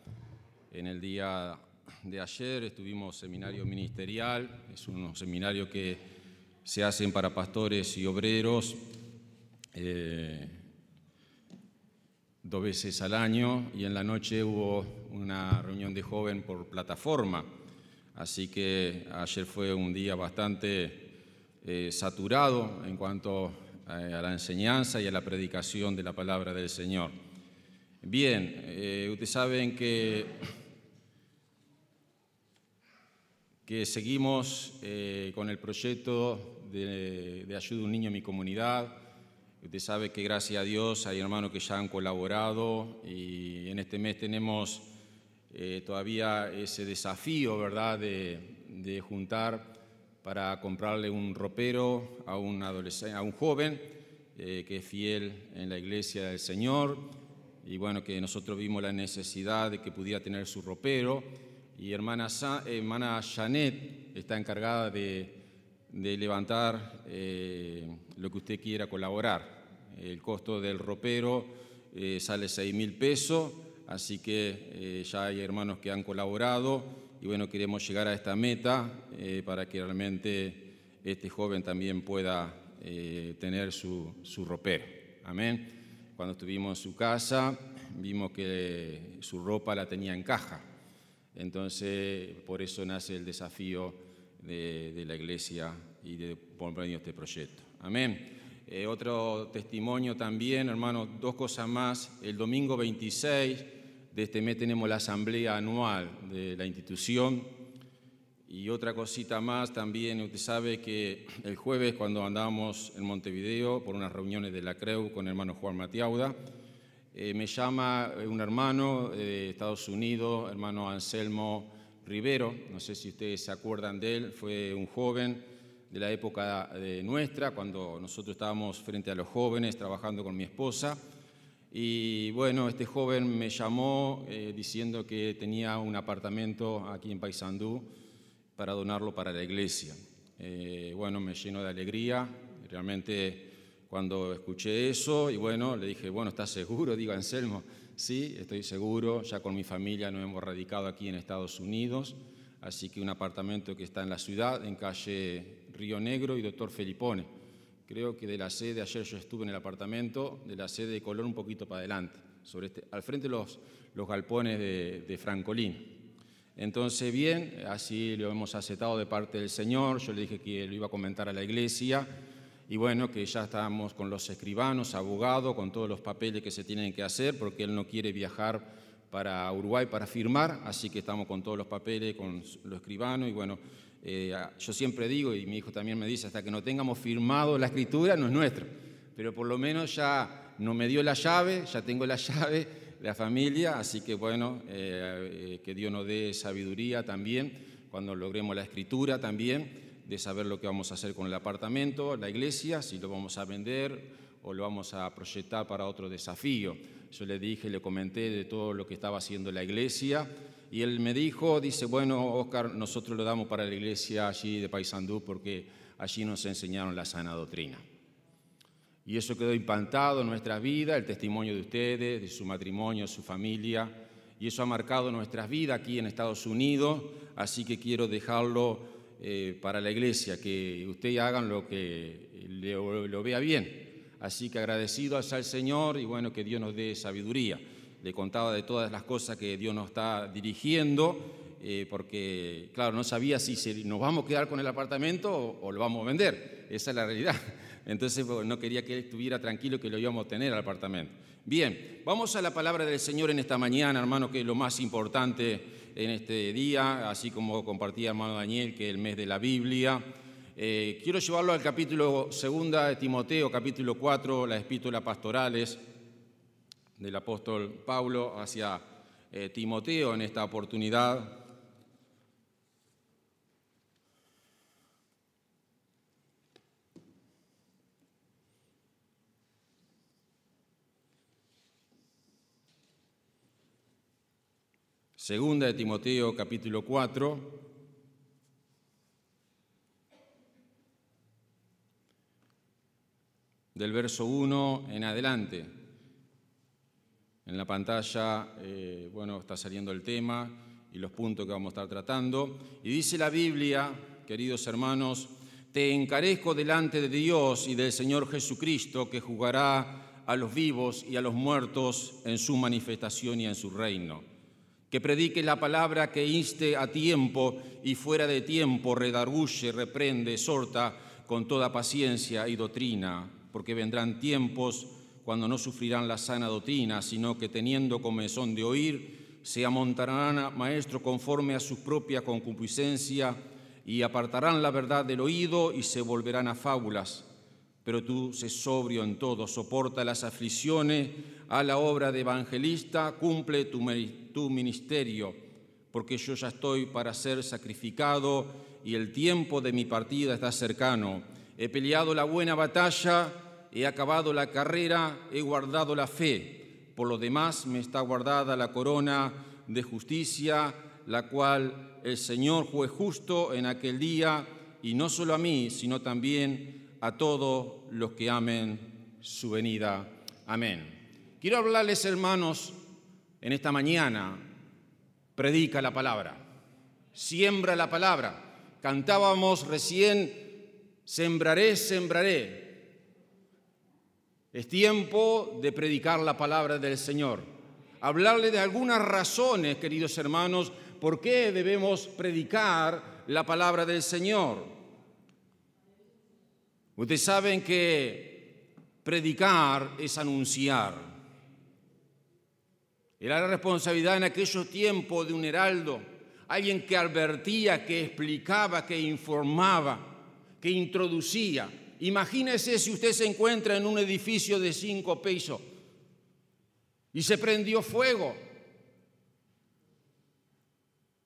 S4: En el día de ayer estuvimos seminario ministerial, es un seminario que se hacen para pastores y obreros. Eh, dos veces al año y en la noche hubo una reunión de joven por plataforma. Así que ayer fue un día bastante eh, saturado en cuanto eh, a la enseñanza y a la predicación de la palabra del Señor. Bien, eh, ustedes saben que, que seguimos con el proyecto de, de ayuda a un niño en mi comunidad Usted sabe que gracias a Dios hay hermanos que ya han colaborado y en este mes tenemos eh, todavía ese desafío, ¿verdad?, de, juntar para comprarle un ropero a un, adolescente, a un joven eh, que es fiel en la iglesia del Señor y bueno, que nosotros vimos la necesidad de que pudiera tener su ropero y hermana, hermana Janet está encargada de levantar eh, lo que usted quiera colaborar. El costo del ropero eh, sale 6 mil pesos, así que eh, ya hay hermanos que han colaborado y bueno, queremos llegar a esta meta para que realmente este joven también pueda tener su, su ropero. Amén. Cuando estuvimos en su casa, vimos que su ropa la tenía en caja. Entonces, por eso nace el desafío de, la iglesia y de por este proyecto. Amén. Eh, otro testimonio también, hermano, dos cosas más. El domingo 26 de este mes tenemos la asamblea anual de la institución. Y otra cosita más también, usted sabe que el jueves cuando andábamos en Montevideo por unas reuniones de la CREU con hermano Juan Matiauda, eh, me llama un hermano de Estados Unidos, hermano Anselmo Rivero, no sé si ustedes se acuerdan de él, fue un joven de la época nuestra, cuando nosotros estábamos frente a los jóvenes trabajando con mi esposa. Y bueno, este joven me llamó eh, diciendo que tenía un apartamento aquí en Paysandú para donarlo para la iglesia. Eh, bueno, me llenó de alegría, realmente cuando escuché eso, y bueno, le dije, bueno, ¿estás seguro? Digo, Anselmo, Sí, estoy seguro, ya con mi familia nos hemos radicado aquí en Estados Unidos, así que un apartamento que está en la ciudad, en calle Río Negro y Doctor Felipone. Creo que de la sede, ayer yo estuve en el apartamento, de la sede de color un poquito para adelante, sobre este, al frente los, los galpones de, de Francolín. Entonces, bien, así lo hemos aceptado de parte del Señor, yo le dije que lo iba a comentar a la iglesia, y bueno, que ya estamos con los escribanos, abogados, con todos los papeles que se tienen que hacer, porque él no quiere viajar para Uruguay para firmar, así que estamos con todos los papeles, con los escribanos, y bueno, eh, yo siempre digo, y mi hijo también me dice, hasta que no tengamos firmado la escritura, no es nuestra, pero por lo menos ya no me dio la llave, ya tengo la llave, la familia, así que bueno, eh, eh, que Dios nos dé sabiduría también, cuando logremos la escritura también, de saber lo que vamos a hacer con el apartamento, la iglesia, si lo vamos a vender o lo vamos a proyectar para otro desafío. Yo le dije, le comenté de todo lo que estaba haciendo la iglesia y él me dijo, dice, bueno, Oscar, nosotros lo damos para la iglesia allí de Paysandú porque allí nos enseñaron la sana doctrina. Y eso quedó impantado en nuestra vida, el testimonio de ustedes, de su matrimonio, su familia, y eso ha marcado nuestras vidas aquí en Estados Unidos, así que quiero dejarlo eh, para la iglesia, que ustedes hagan lo que lo, vea bien. Así que agradecido al Señor y bueno, que Dios nos dé sabiduría. Le contaba de todas las cosas que Dios nos está dirigiendo eh, porque, claro, no sabía si nos vamos a quedar con el apartamento o, lo vamos a vender. Esa es la realidad. Entonces no quería que él estuviera tranquilo que lo íbamos a tener al apartamento. Bien, vamos a la palabra del Señor en esta mañana, hermano, que es lo más importante en este día, así como compartía hermano Daniel, que es el mes de la Biblia. Eh, quiero llevarlo al capítulo 2 de Timoteo, capítulo 4, las epístolas pastorales del apóstol Pablo hacia eh, Timoteo en esta oportunidad. Segunda de Timoteo capítulo 4. Del verso 1 en adelante. En la pantalla, eh, bueno, está saliendo el tema y los puntos que vamos a estar tratando. Y dice la Biblia, queridos hermanos, te encarezco delante de Dios y del Señor Jesucristo, que jugará a los vivos y a los muertos en su manifestación y en su reino que predique la palabra que inste a tiempo y fuera de tiempo, redarguye, reprende, exhorta con toda paciencia y doctrina, porque vendrán tiempos cuando no sufrirán la sana doctrina, sino que teniendo comezón de oír, se amontarán maestro conforme a su propia concupiscencia y apartarán la verdad del oído y se volverán a fábulas pero tú sé sobrio en todo, soporta las aflicciones, a la obra de evangelista, cumple tu ministerio, porque yo ya estoy para ser sacrificado y el tiempo de mi partida está cercano. He peleado la buena batalla, he acabado la carrera, he guardado la fe. Por lo demás me está guardada la corona de justicia, la cual el Señor fue justo en aquel día, y no solo a mí, sino también a todos los que amen su venida. Amén. Quiero hablarles, hermanos, en esta mañana, predica la palabra, siembra la palabra. Cantábamos recién, sembraré, sembraré. Es tiempo de predicar la palabra del Señor. Hablarle de algunas razones, queridos hermanos, por qué debemos predicar la palabra del Señor. Ustedes saben que predicar es anunciar. Era la responsabilidad en aquellos tiempos de un heraldo, alguien que advertía, que explicaba, que informaba, que introducía. Imagínese si usted se encuentra en un edificio de cinco pisos y se prendió fuego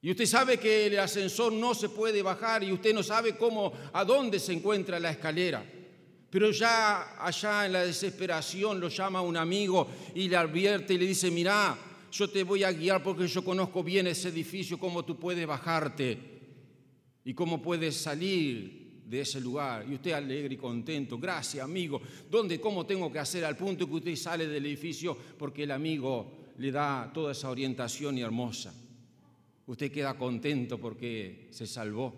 S4: y usted sabe que el ascensor no se puede bajar y usted no sabe cómo, a dónde se encuentra la escalera. Pero ya allá en la desesperación lo llama un amigo y le advierte y le dice, mira, yo te voy a guiar porque yo conozco bien ese edificio, cómo tú puedes bajarte y cómo puedes salir de ese lugar. Y usted alegre y contento, gracias amigo, ¿dónde, cómo tengo que hacer al punto que usted sale del edificio? Porque el amigo le da toda esa orientación y hermosa. Usted queda contento porque se salvó.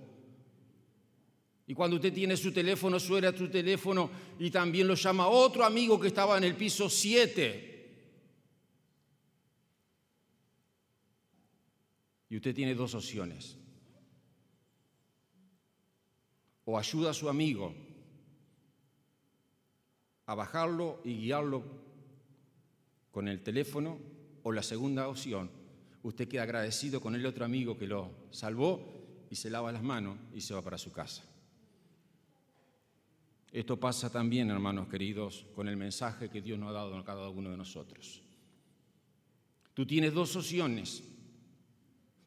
S4: Y cuando usted tiene su teléfono, suena su teléfono y también lo llama otro amigo que estaba en el piso 7. Y usted tiene dos opciones. O ayuda a su amigo a bajarlo y guiarlo con el teléfono, o la segunda opción, usted queda agradecido con el otro amigo que lo salvó y se lava las manos y se va para su casa. Esto pasa también, hermanos queridos, con el mensaje que Dios nos ha dado a cada uno de nosotros. Tú tienes dos opciones,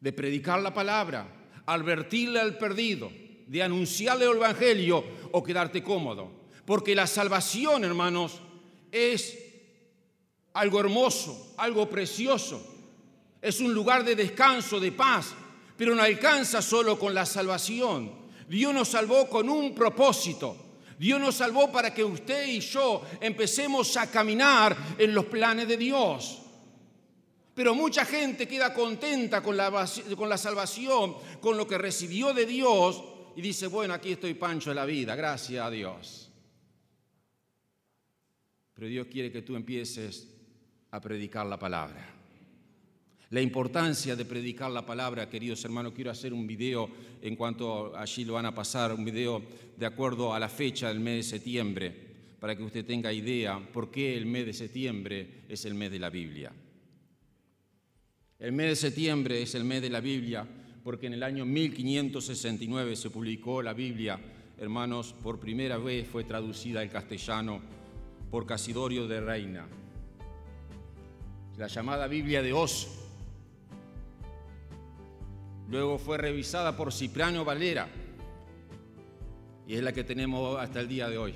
S4: de predicar la palabra, advertirle al perdido, de anunciarle el Evangelio o quedarte cómodo. Porque la salvación, hermanos, es algo hermoso, algo precioso es un lugar de descanso, de paz, pero no alcanza solo con la salvación. Dios nos salvó con un propósito. Dios nos salvó para que usted y yo empecemos a caminar en los planes de Dios. Pero mucha gente queda contenta con la, con la salvación, con lo que recibió de Dios y dice, bueno, aquí estoy pancho de la vida, gracias a Dios. Pero Dios quiere que tú empieces a predicar la palabra La importancia de predicar la palabra, queridos hermanos, quiero hacer un video en cuanto allí lo van a pasar, un video de acuerdo a la fecha del mes de septiembre, para que usted tenga idea por qué el mes de septiembre es el mes de la Biblia. El mes de septiembre es el mes de la Biblia porque en el año 1569 se publicó la Biblia, hermanos, por primera vez fue traducida al castellano por Casidorio de Reina. La llamada Biblia de Oz. Luego fue revisada por Cipriano Valera y es la que tenemos hasta el día de hoy.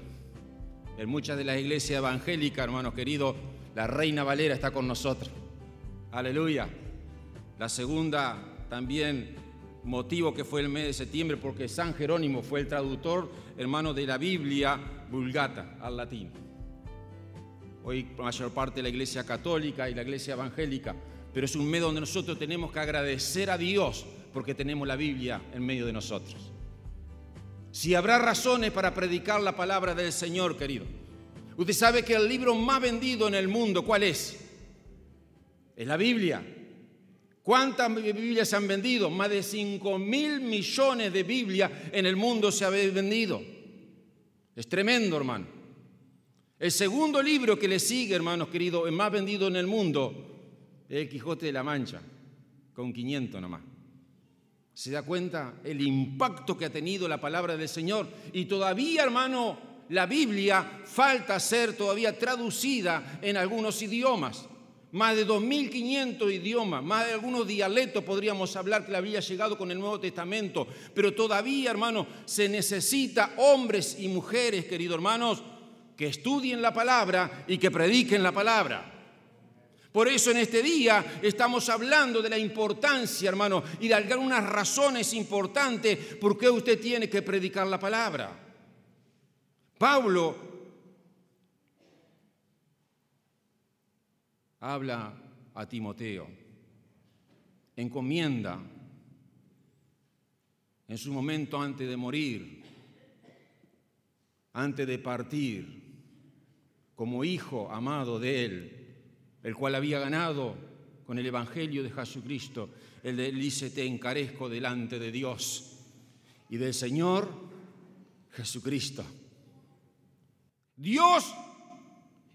S4: En muchas de las iglesias evangélicas, hermanos queridos, la Reina Valera está con nosotros. Aleluya. La segunda también motivo que fue el mes de septiembre, porque San Jerónimo fue el traductor, hermano, de la Biblia vulgata al latín. Hoy la mayor parte de la iglesia católica y la iglesia evangélica, pero es un mes donde nosotros tenemos que agradecer a Dios porque tenemos la Biblia en medio de nosotros. Si habrá razones para predicar la palabra del Señor, querido. Usted sabe que el libro más vendido en el mundo, ¿cuál es? Es la Biblia. ¿Cuántas Biblias se han vendido? Más de 5 mil millones de Biblias en el mundo se han vendido. Es tremendo, hermano. El segundo libro que le sigue, hermanos queridos, el más vendido en el mundo, es el Quijote de la Mancha, con 500 nomás. ¿Se da cuenta el impacto que ha tenido la palabra del Señor? Y todavía, hermano, la Biblia falta ser todavía traducida en algunos idiomas más de 2.500 idiomas, más de algunos dialectos podríamos hablar que le había llegado con el Nuevo Testamento, pero todavía, hermanos, se necesita hombres y mujeres, queridos hermanos, que estudien la palabra y que prediquen la palabra. Por eso en este día estamos hablando de la importancia, hermano, y de algunas razones importantes por qué usted tiene que predicar la palabra. Pablo habla a Timoteo, encomienda en su momento antes de morir, antes de partir, como hijo amado de él, el cual había ganado con el Evangelio de Jesucristo, el dice, te encarezco delante de Dios y del Señor Jesucristo. Dios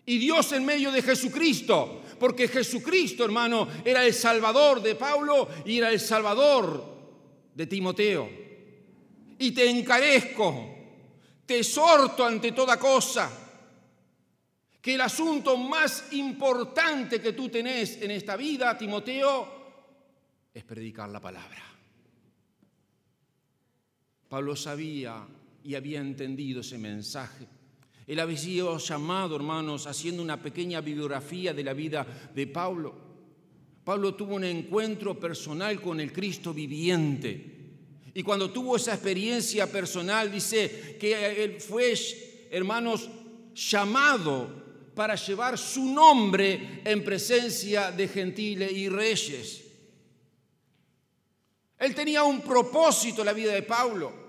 S4: y Dios en medio de Jesucristo porque Jesucristo, hermano, era el Salvador de Pablo y era el Salvador de Timoteo. Y te encarezco, te exhorto ante toda cosa, que el asunto más importante que tú tenés en esta vida, Timoteo, es predicar la palabra. Pablo sabía y había entendido ese mensaje. Él había sido llamado, hermanos, haciendo una pequeña bibliografía de la vida de Pablo. Pablo tuvo un encuentro personal con el Cristo viviente. Y cuando tuvo esa experiencia personal, dice que él fue, hermanos, llamado para llevar su nombre en presencia de gentiles y reyes. Él tenía un propósito en la vida de Pablo.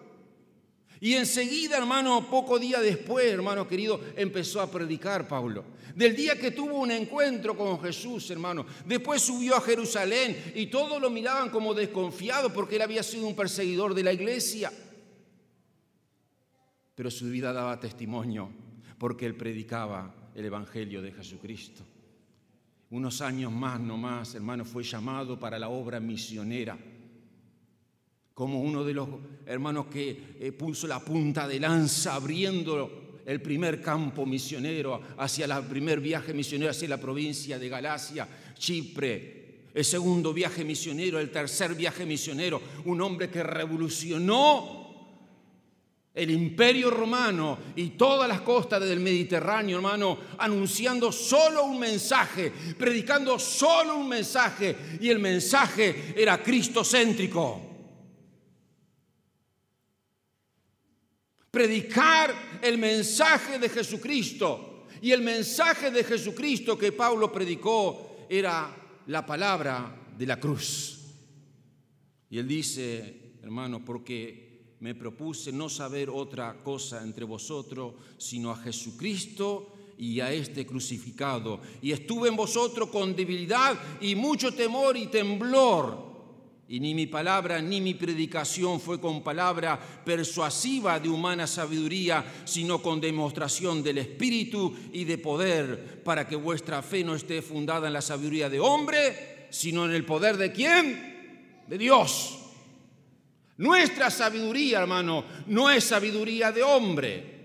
S4: Y enseguida, hermano, poco día después, hermano querido, empezó a predicar Pablo. Del día que tuvo un encuentro con Jesús, hermano. Después subió a Jerusalén y todos lo miraban como desconfiado porque él había sido un perseguidor de la iglesia. Pero su vida daba testimonio porque él predicaba el Evangelio de Jesucristo. Unos años más, no más, hermano, fue llamado para la obra misionera como uno de los hermanos que eh, puso la punta de lanza abriendo el primer campo misionero hacia el primer viaje misionero hacia la provincia de Galacia, Chipre, el segundo viaje misionero, el tercer viaje misionero, un hombre que revolucionó el imperio romano y todas las costas del Mediterráneo, hermano, anunciando solo un mensaje, predicando solo un mensaje, y el mensaje era cristocéntrico. Predicar el mensaje de Jesucristo. Y el mensaje de Jesucristo que Pablo predicó era la palabra de la cruz. Y él dice, hermano, porque me propuse no saber otra cosa entre vosotros, sino a Jesucristo y a este crucificado. Y estuve en vosotros con debilidad y mucho temor y temblor. Y ni mi palabra ni mi predicación fue con palabra persuasiva de humana sabiduría, sino con demostración del Espíritu y de poder, para que vuestra fe no esté fundada en la sabiduría de hombre, sino en el poder de quién? De Dios. Nuestra sabiduría, hermano, no es sabiduría de hombre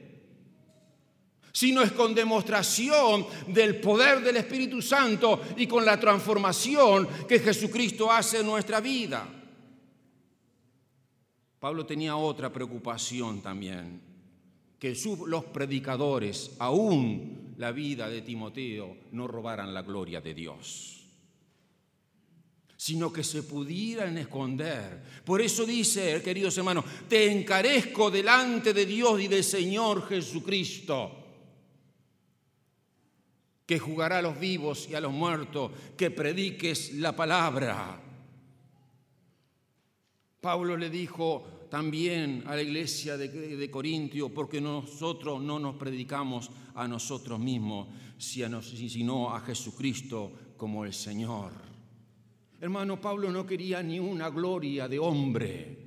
S4: sino es con demostración del poder del Espíritu Santo y con la transformación que Jesucristo hace en nuestra vida. Pablo tenía otra preocupación también, que los predicadores, aún la vida de Timoteo, no robaran la gloria de Dios sino que se pudieran esconder. Por eso dice, queridos hermanos, te encarezco delante de Dios y del Señor Jesucristo que jugará a los vivos y a los muertos, que prediques la palabra. Pablo le dijo también a la iglesia de, Corintio, porque nosotros no nos predicamos a nosotros mismos, sino a Jesucristo como el Señor. Hermano, Pablo no quería ni una gloria de hombre.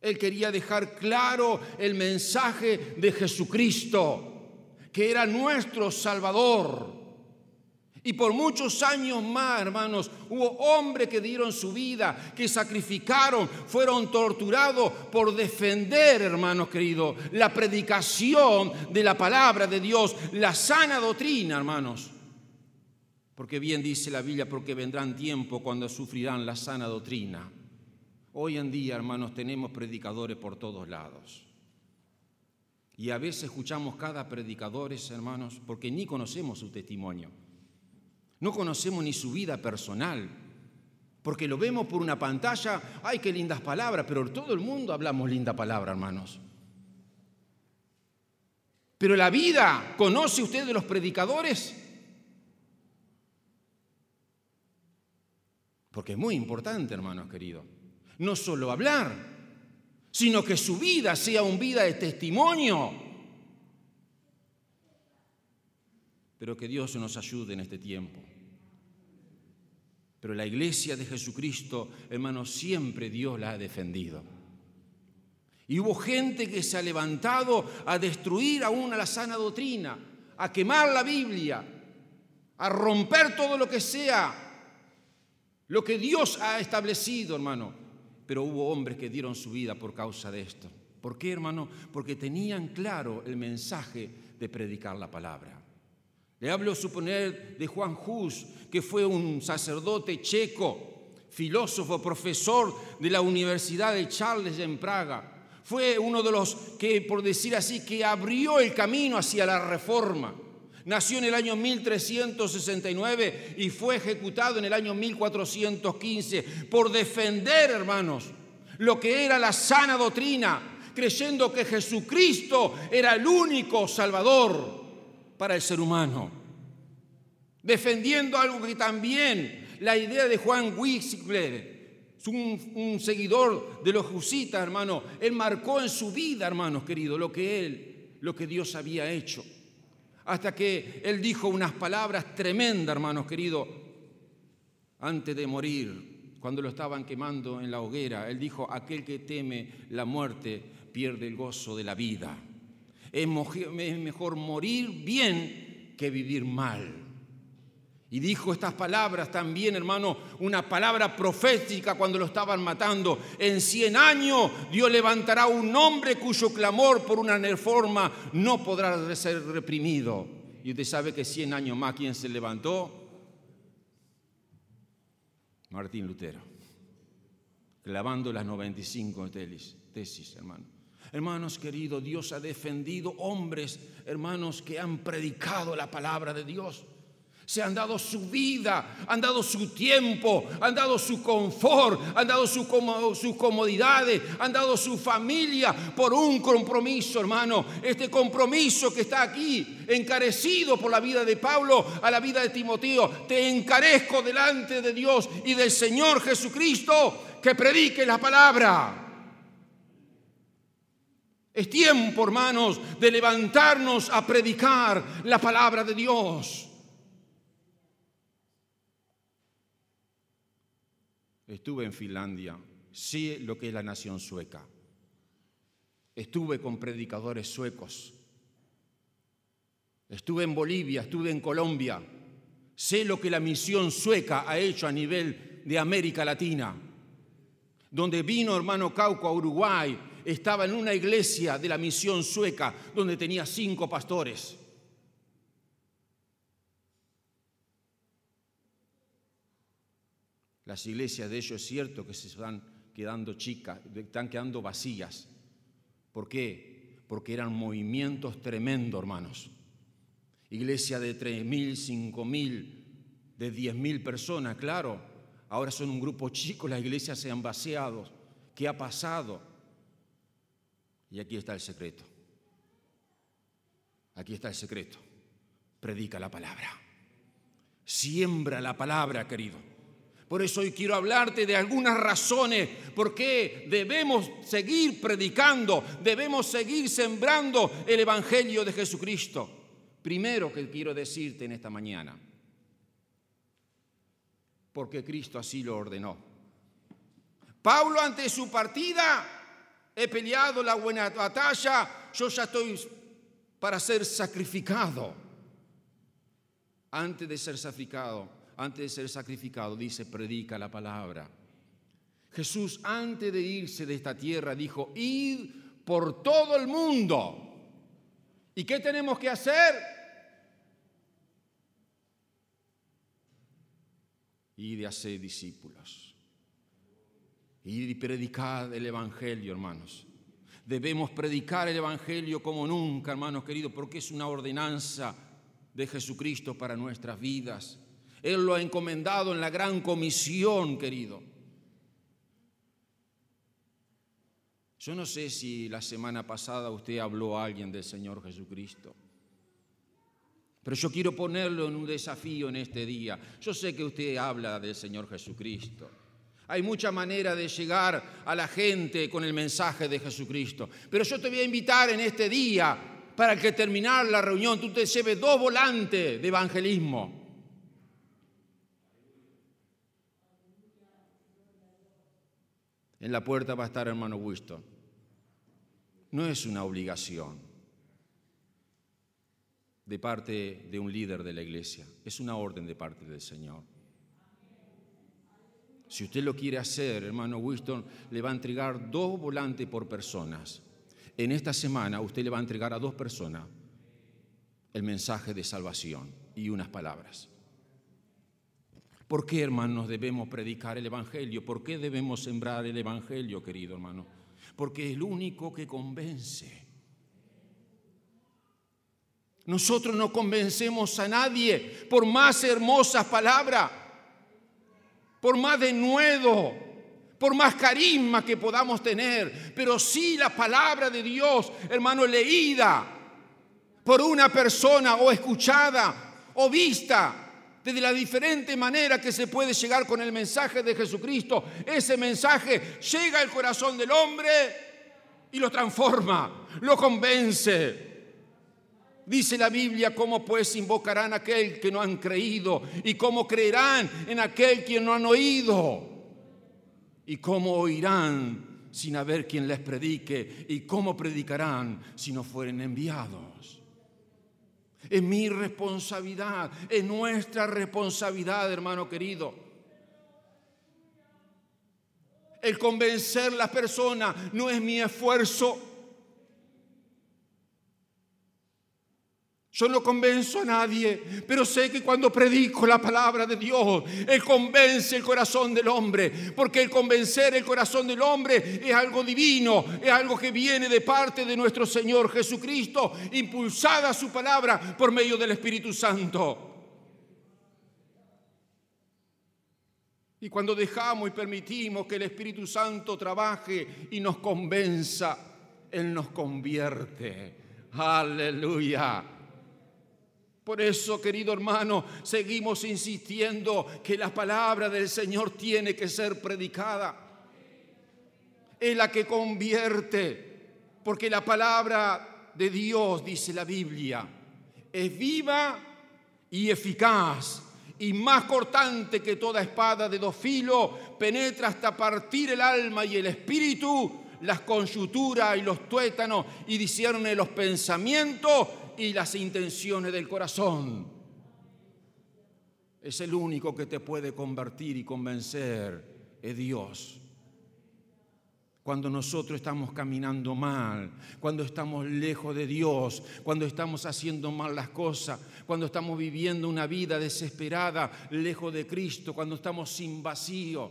S4: Él quería dejar claro el mensaje de Jesucristo que era nuestro Salvador. Y por muchos años más, hermanos, hubo hombres que dieron su vida, que sacrificaron, fueron torturados por defender, hermanos queridos, la predicación de la palabra de Dios, la sana doctrina, hermanos. Porque bien dice la Biblia, porque vendrán tiempos cuando sufrirán la sana doctrina. Hoy en día, hermanos, tenemos predicadores por todos lados. Y a veces escuchamos cada predicador, hermanos, porque ni conocemos su testimonio. No conocemos ni su vida personal. Porque lo vemos por una pantalla, ay, qué lindas palabras, pero todo el mundo hablamos linda palabra, hermanos. Pero la vida, ¿conoce usted de los predicadores? Porque es muy importante, hermanos queridos. No solo hablar, sino que su vida sea un vida de testimonio. Pero que Dios nos ayude en este tiempo. Pero la iglesia de Jesucristo, hermanos, siempre Dios la ha defendido. Y hubo gente que se ha levantado a destruir aún la sana doctrina, a quemar la Biblia, a romper todo lo que sea, lo que Dios ha establecido, hermano pero hubo hombres que dieron su vida por causa de esto. ¿Por qué, hermano? Porque tenían claro el mensaje de predicar la palabra. Le hablo, suponer, de Juan Hus, que fue un sacerdote checo, filósofo, profesor de la Universidad de Charles en Praga. Fue uno de los que, por decir así, que abrió el camino hacia la reforma. Nació en el año 1369 y fue ejecutado en el año 1415 por defender, hermanos, lo que era la sana doctrina, creyendo que Jesucristo era el único Salvador para el ser humano. Defendiendo algo que también la idea de Juan Wycliffe, un, un seguidor de los jusitas, hermano, él marcó en su vida, hermanos queridos, lo que él, lo que Dios había hecho hasta que él dijo unas palabras tremendas, hermanos queridos, antes de morir, cuando lo estaban quemando en la hoguera. Él dijo, aquel que teme la muerte pierde el gozo de la vida. Es mejor morir bien que vivir mal. Y dijo estas palabras también, hermano, una palabra profética cuando lo estaban matando. En cien años Dios levantará un hombre cuyo clamor por una reforma no podrá ser reprimido. Y usted sabe que cien años más, ¿quién se levantó? Martín Lutero, clavando las 95 tesis, hermano. Hermanos queridos, Dios ha defendido hombres, hermanos, que han predicado la palabra de Dios se han dado su vida, han dado su tiempo, han dado su confort, han dado sus comodidades, han dado su familia por un compromiso, hermano. Este compromiso que está aquí, encarecido por la vida de Pablo a la vida de Timoteo, te encarezco delante de Dios y del Señor Jesucristo que predique la palabra. Es tiempo, hermanos, de levantarnos a predicar la palabra de Dios. Estuve en Finlandia, sé lo que es la nación sueca. Estuve con predicadores suecos. Estuve en Bolivia, estuve en Colombia. Sé lo que la misión sueca ha hecho a nivel de América Latina. Donde vino hermano Cauco a Uruguay, estaba en una iglesia de la misión sueca donde tenía cinco pastores. Las iglesias de ellos es cierto que se están quedando chicas, están quedando vacías. ¿Por qué? Porque eran movimientos tremendos, hermanos. Iglesia de 3.000, 5.000, de 10.000 personas, claro. Ahora son un grupo chico, las iglesias se han vaciado. ¿Qué ha pasado? Y aquí está el secreto. Aquí está el secreto. Predica la palabra. Siembra la palabra, querido. Por eso hoy quiero hablarte de algunas razones por qué debemos seguir predicando, debemos seguir sembrando el Evangelio de Jesucristo. Primero que quiero decirte en esta mañana, porque Cristo así lo ordenó. Pablo ante su partida, he peleado la buena batalla, yo ya estoy para ser sacrificado. Antes de ser sacrificado, antes de ser sacrificado, dice, predica la palabra. Jesús, antes de irse de esta tierra, dijo, id por todo el mundo. ¿Y qué tenemos que hacer? Y de hacer discípulos. Y predicar el Evangelio, hermanos. Debemos predicar el Evangelio como nunca, hermanos queridos, porque es una ordenanza de Jesucristo para nuestras vidas. Él lo ha encomendado en la gran comisión, querido. Yo no sé si la semana pasada usted habló a alguien del Señor Jesucristo. Pero yo quiero ponerlo en un desafío en este día. Yo sé que usted habla del Señor Jesucristo. Hay mucha manera de llegar a la gente con el mensaje de Jesucristo. Pero yo te voy a invitar en este día para que terminar la reunión tú te lleves dos volantes de evangelismo. En la puerta va a estar hermano Winston. No es una obligación de parte de un líder de la iglesia, es una orden de parte del Señor. Si usted lo quiere hacer, hermano Winston, le va a entregar dos volantes por personas. En esta semana usted le va a entregar a dos personas el mensaje de salvación y unas palabras. ¿Por qué, hermanos, debemos predicar el Evangelio? ¿Por qué debemos sembrar el Evangelio, querido hermano? Porque es el único que convence. Nosotros no convencemos a nadie por más hermosas palabras, por más denuedo, por más carisma que podamos tener, pero sí la palabra de Dios, hermano, leída por una persona o escuchada o vista desde la diferente manera que se puede llegar con el mensaje de Jesucristo. Ese mensaje llega al corazón del hombre y lo transforma, lo convence. Dice la Biblia, ¿cómo pues invocarán a aquel que no han creído? ¿Y cómo creerán en aquel que no han oído? ¿Y cómo oirán sin haber quien les predique? ¿Y cómo predicarán si no fueren enviados? Es mi responsabilidad, es nuestra responsabilidad, hermano querido. El convencer a las personas no es mi esfuerzo, Yo no convenzo a nadie, pero sé que cuando predico la palabra de Dios, Él convence el corazón del hombre, porque el convencer el corazón del hombre es algo divino, es algo que viene de parte de nuestro Señor Jesucristo, impulsada su palabra por medio del Espíritu Santo. Y cuando dejamos y permitimos que el Espíritu Santo trabaje y nos convenza, Él nos convierte. Aleluya. Por eso, querido hermano, seguimos insistiendo que la palabra del Señor tiene que ser predicada. Es la que convierte. porque la palabra de Dios, dice la Biblia, es viva y eficaz y más cortante que toda espada de dos filos, penetra hasta partir el alma y el espíritu, las conjuturas y los tuétanos y discierne los pensamientos y las intenciones del corazón. Es el único que te puede convertir y convencer, es Dios. Cuando nosotros estamos caminando mal, cuando estamos lejos de Dios, cuando estamos haciendo mal las cosas, cuando estamos viviendo una vida desesperada, lejos de Cristo, cuando estamos sin vacío.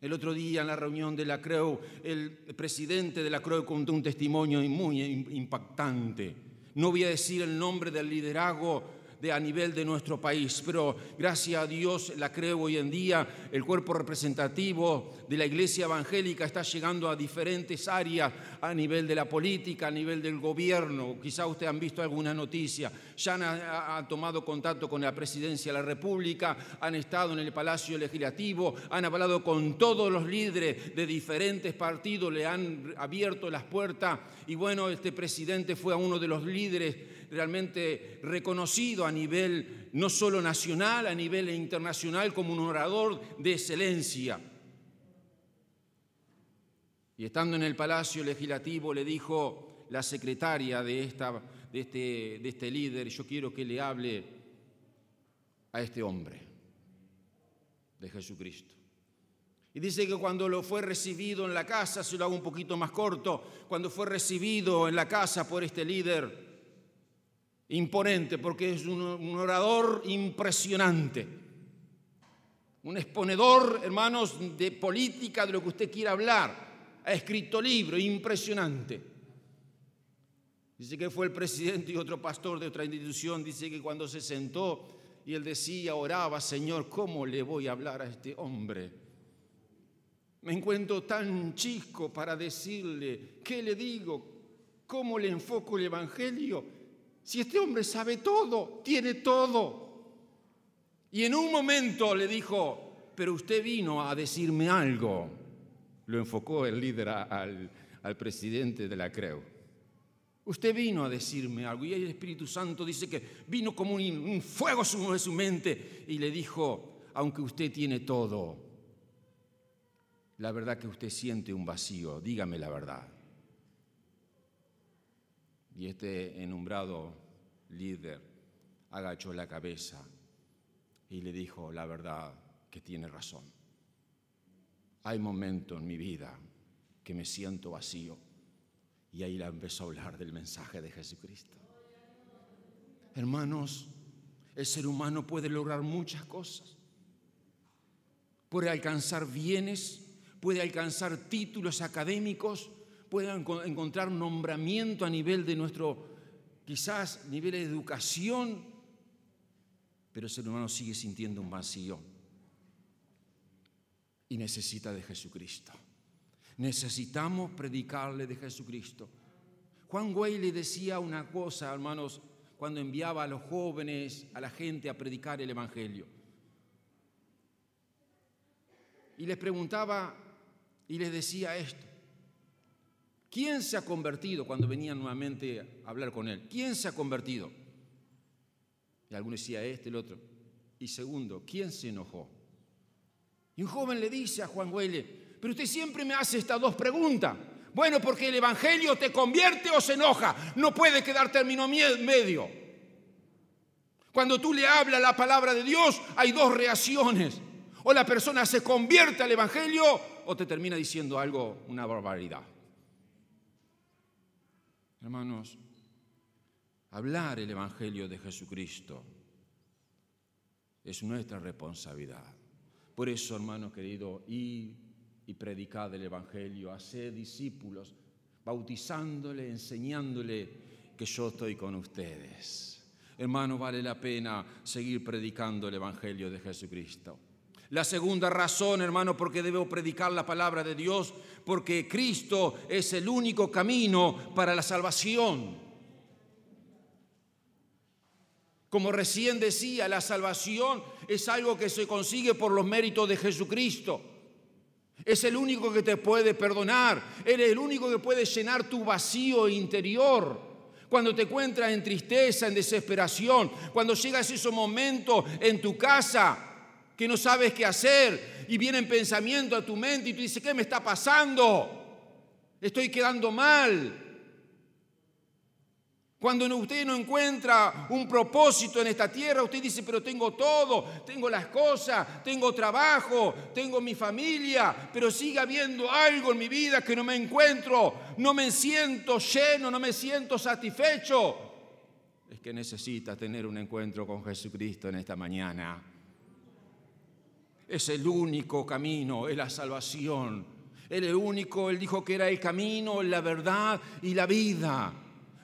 S4: El otro día en la reunión de la CREU, el presidente de la CREU contó un testimonio muy impactante. No voy a decir el nombre del liderazgo de, a nivel de nuestro país, pero gracias a Dios la creo hoy en día, el cuerpo representativo de la iglesia evangélica está llegando a diferentes áreas a nivel de la política, a nivel del gobierno. Quizá ustedes han visto alguna noticia, ya han, tomado contacto con la presidencia de la República, han estado en el Palacio Legislativo, han hablado con todos los líderes de diferentes partidos, le han abierto las puertas. Y bueno, este presidente fue a uno de los líderes realmente reconocido a nivel no solo nacional, a nivel internacional como un orador de excelencia. Y estando en el Palacio Legislativo le dijo la secretaria de, esta, de, este, de este líder, yo quiero que le hable a este hombre de Jesucristo. Y dice que cuando lo fue recibido en la casa, se lo hago un poquito más corto, cuando fue recibido en la casa por este líder, imponente porque es un, orador impresionante, un exponedor, hermanos, de política, de lo que usted quiera hablar. Ha escrito libro, impresionante. Dice que fue el presidente y otro pastor de otra institución, dice que cuando se sentó y él decía, oraba, Señor, ¿cómo le voy a hablar a este hombre? Me encuentro tan chico para decirle, ¿qué le digo? ¿Cómo le enfoco el Evangelio? Si este hombre sabe todo, tiene todo. Y en un momento le dijo, pero usted vino a decirme algo. Lo enfocó el líder al, presidente de la CREO. Usted vino a decirme algo y el Espíritu Santo dice que vino como un, fuego sobre su mente y le dijo, aunque usted tiene todo, la verdad que usted siente un vacío, dígame la verdad. Y este enombrado líder agachó la cabeza y le dijo la verdad que tiene razón. Hay momentos en mi vida que me siento vacío y ahí la empezó a hablar del mensaje de Jesucristo. Hermanos, el ser humano puede lograr muchas cosas. Puede alcanzar bienes, puede alcanzar títulos académicos, puedan encontrar nombramiento a nivel de nuestro, quizás, nivel de educación, pero el ser humano sigue sintiendo un vacío y necesita de Jesucristo. Necesitamos predicarle de Jesucristo. Juan Güey le decía una cosa, hermanos, cuando enviaba a los jóvenes, a la gente a predicar el Evangelio. Y les preguntaba y les decía esto. ¿Quién se ha convertido cuando venían nuevamente a hablar con él? ¿Quién se ha convertido? Y algunos decía este, el otro. Y segundo, ¿quién se enojó? Y un joven le dice a Juan Huele, pero usted siempre me hace estas dos preguntas. Bueno, porque el Evangelio te convierte o se enoja. No puede quedar término medio. Cuando tú le hablas la palabra de Dios, hay dos reacciones. O la persona se convierte al Evangelio o te termina diciendo algo, una barbaridad. Hermanos, hablar el Evangelio de Jesucristo es nuestra responsabilidad. Por eso, hermano querido, ir y predicar el Evangelio, hacer discípulos, bautizándole, enseñándole que yo estoy con ustedes. Hermano, vale la pena seguir predicando el Evangelio de Jesucristo. La segunda razón, hermano, porque debo predicar la palabra de Dios, porque Cristo es el único camino para la salvación. Como recién decía, la salvación es algo que se consigue por los méritos de Jesucristo. Es el único que te puede perdonar. Eres el único que puede llenar tu vacío interior. Cuando te encuentras en tristeza, en desesperación, cuando llegas ese momento en tu casa que no sabes qué hacer y vienen pensamientos a tu mente y tú dices, ¿qué me está pasando? Estoy quedando mal. Cuando usted no encuentra un propósito en esta tierra, usted dice, pero tengo todo, tengo las cosas, tengo trabajo, tengo mi familia, pero sigue habiendo algo en mi vida que no me encuentro, no me siento lleno, no me siento satisfecho. Es que necesita tener un encuentro con Jesucristo en esta mañana. Es el único camino, es la salvación. Él es el único, Él dijo que era el camino, la verdad y la vida.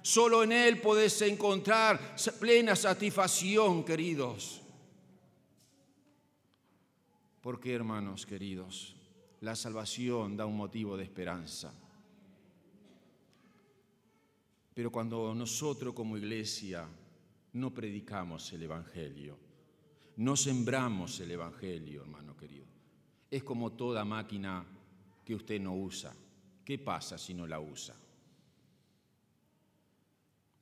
S4: Solo en Él podés encontrar plena satisfacción, queridos. Porque, hermanos queridos, la salvación da un motivo de esperanza. Pero cuando nosotros como iglesia no predicamos el Evangelio, no sembramos el Evangelio, hermano querido, es como toda máquina que usted no usa. ¿Qué pasa si no la usa?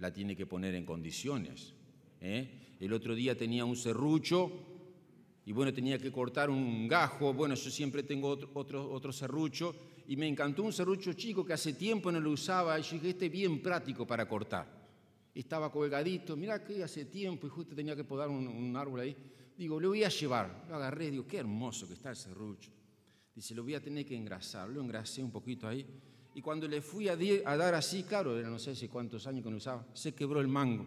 S4: la tiene que poner en condiciones. ¿eh? El otro día tenía un serrucho y bueno, tenía que cortar un gajo. Bueno, yo siempre tengo otro, otro, otro serrucho y me encantó un serrucho chico que hace tiempo no lo usaba y yo dije, este es bien práctico para cortar. Estaba colgadito, mira que hace tiempo y justo tenía que podar un árbol ahí. Digo, lo voy a llevar. Lo agarré, digo, qué hermoso que está el serrucho. Dice, lo voy a tener que engrasar. Lo engrasé un poquito ahí y cuando le fui a, dar así, claro, era no sé si cuántos años que no usaba, se quebró el mango.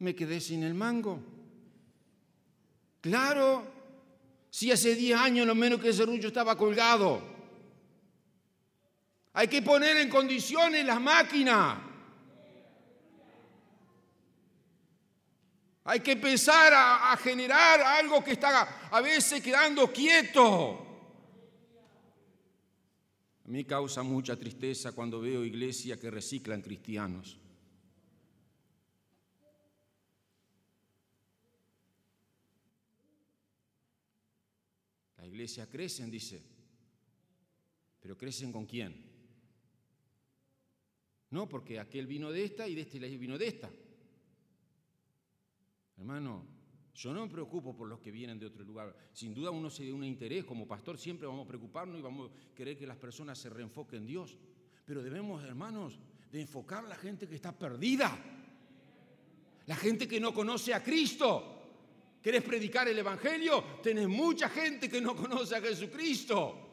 S4: Me quedé sin el mango. Claro, si hace 10 años lo menos que ese rullo estaba colgado. Hay que poner en condiciones las máquinas. Hay que empezar a, generar algo que está a veces quedando quieto. A mí causa mucha tristeza cuando veo iglesias que reciclan cristianos. La iglesia crecen, dice, pero crecen con quién? No, porque aquel vino de esta y de este vino de esta. Hermano, yo no me preocupo por los que vienen de otro lugar. Sin duda uno se da un interés, como pastor siempre vamos a preocuparnos y vamos a querer que las personas se reenfoquen en Dios. Pero debemos, hermanos, de enfocar a la gente que está perdida. La gente que no conoce a Cristo. ¿Querés predicar el Evangelio? Tenés mucha gente que no conoce a Jesucristo.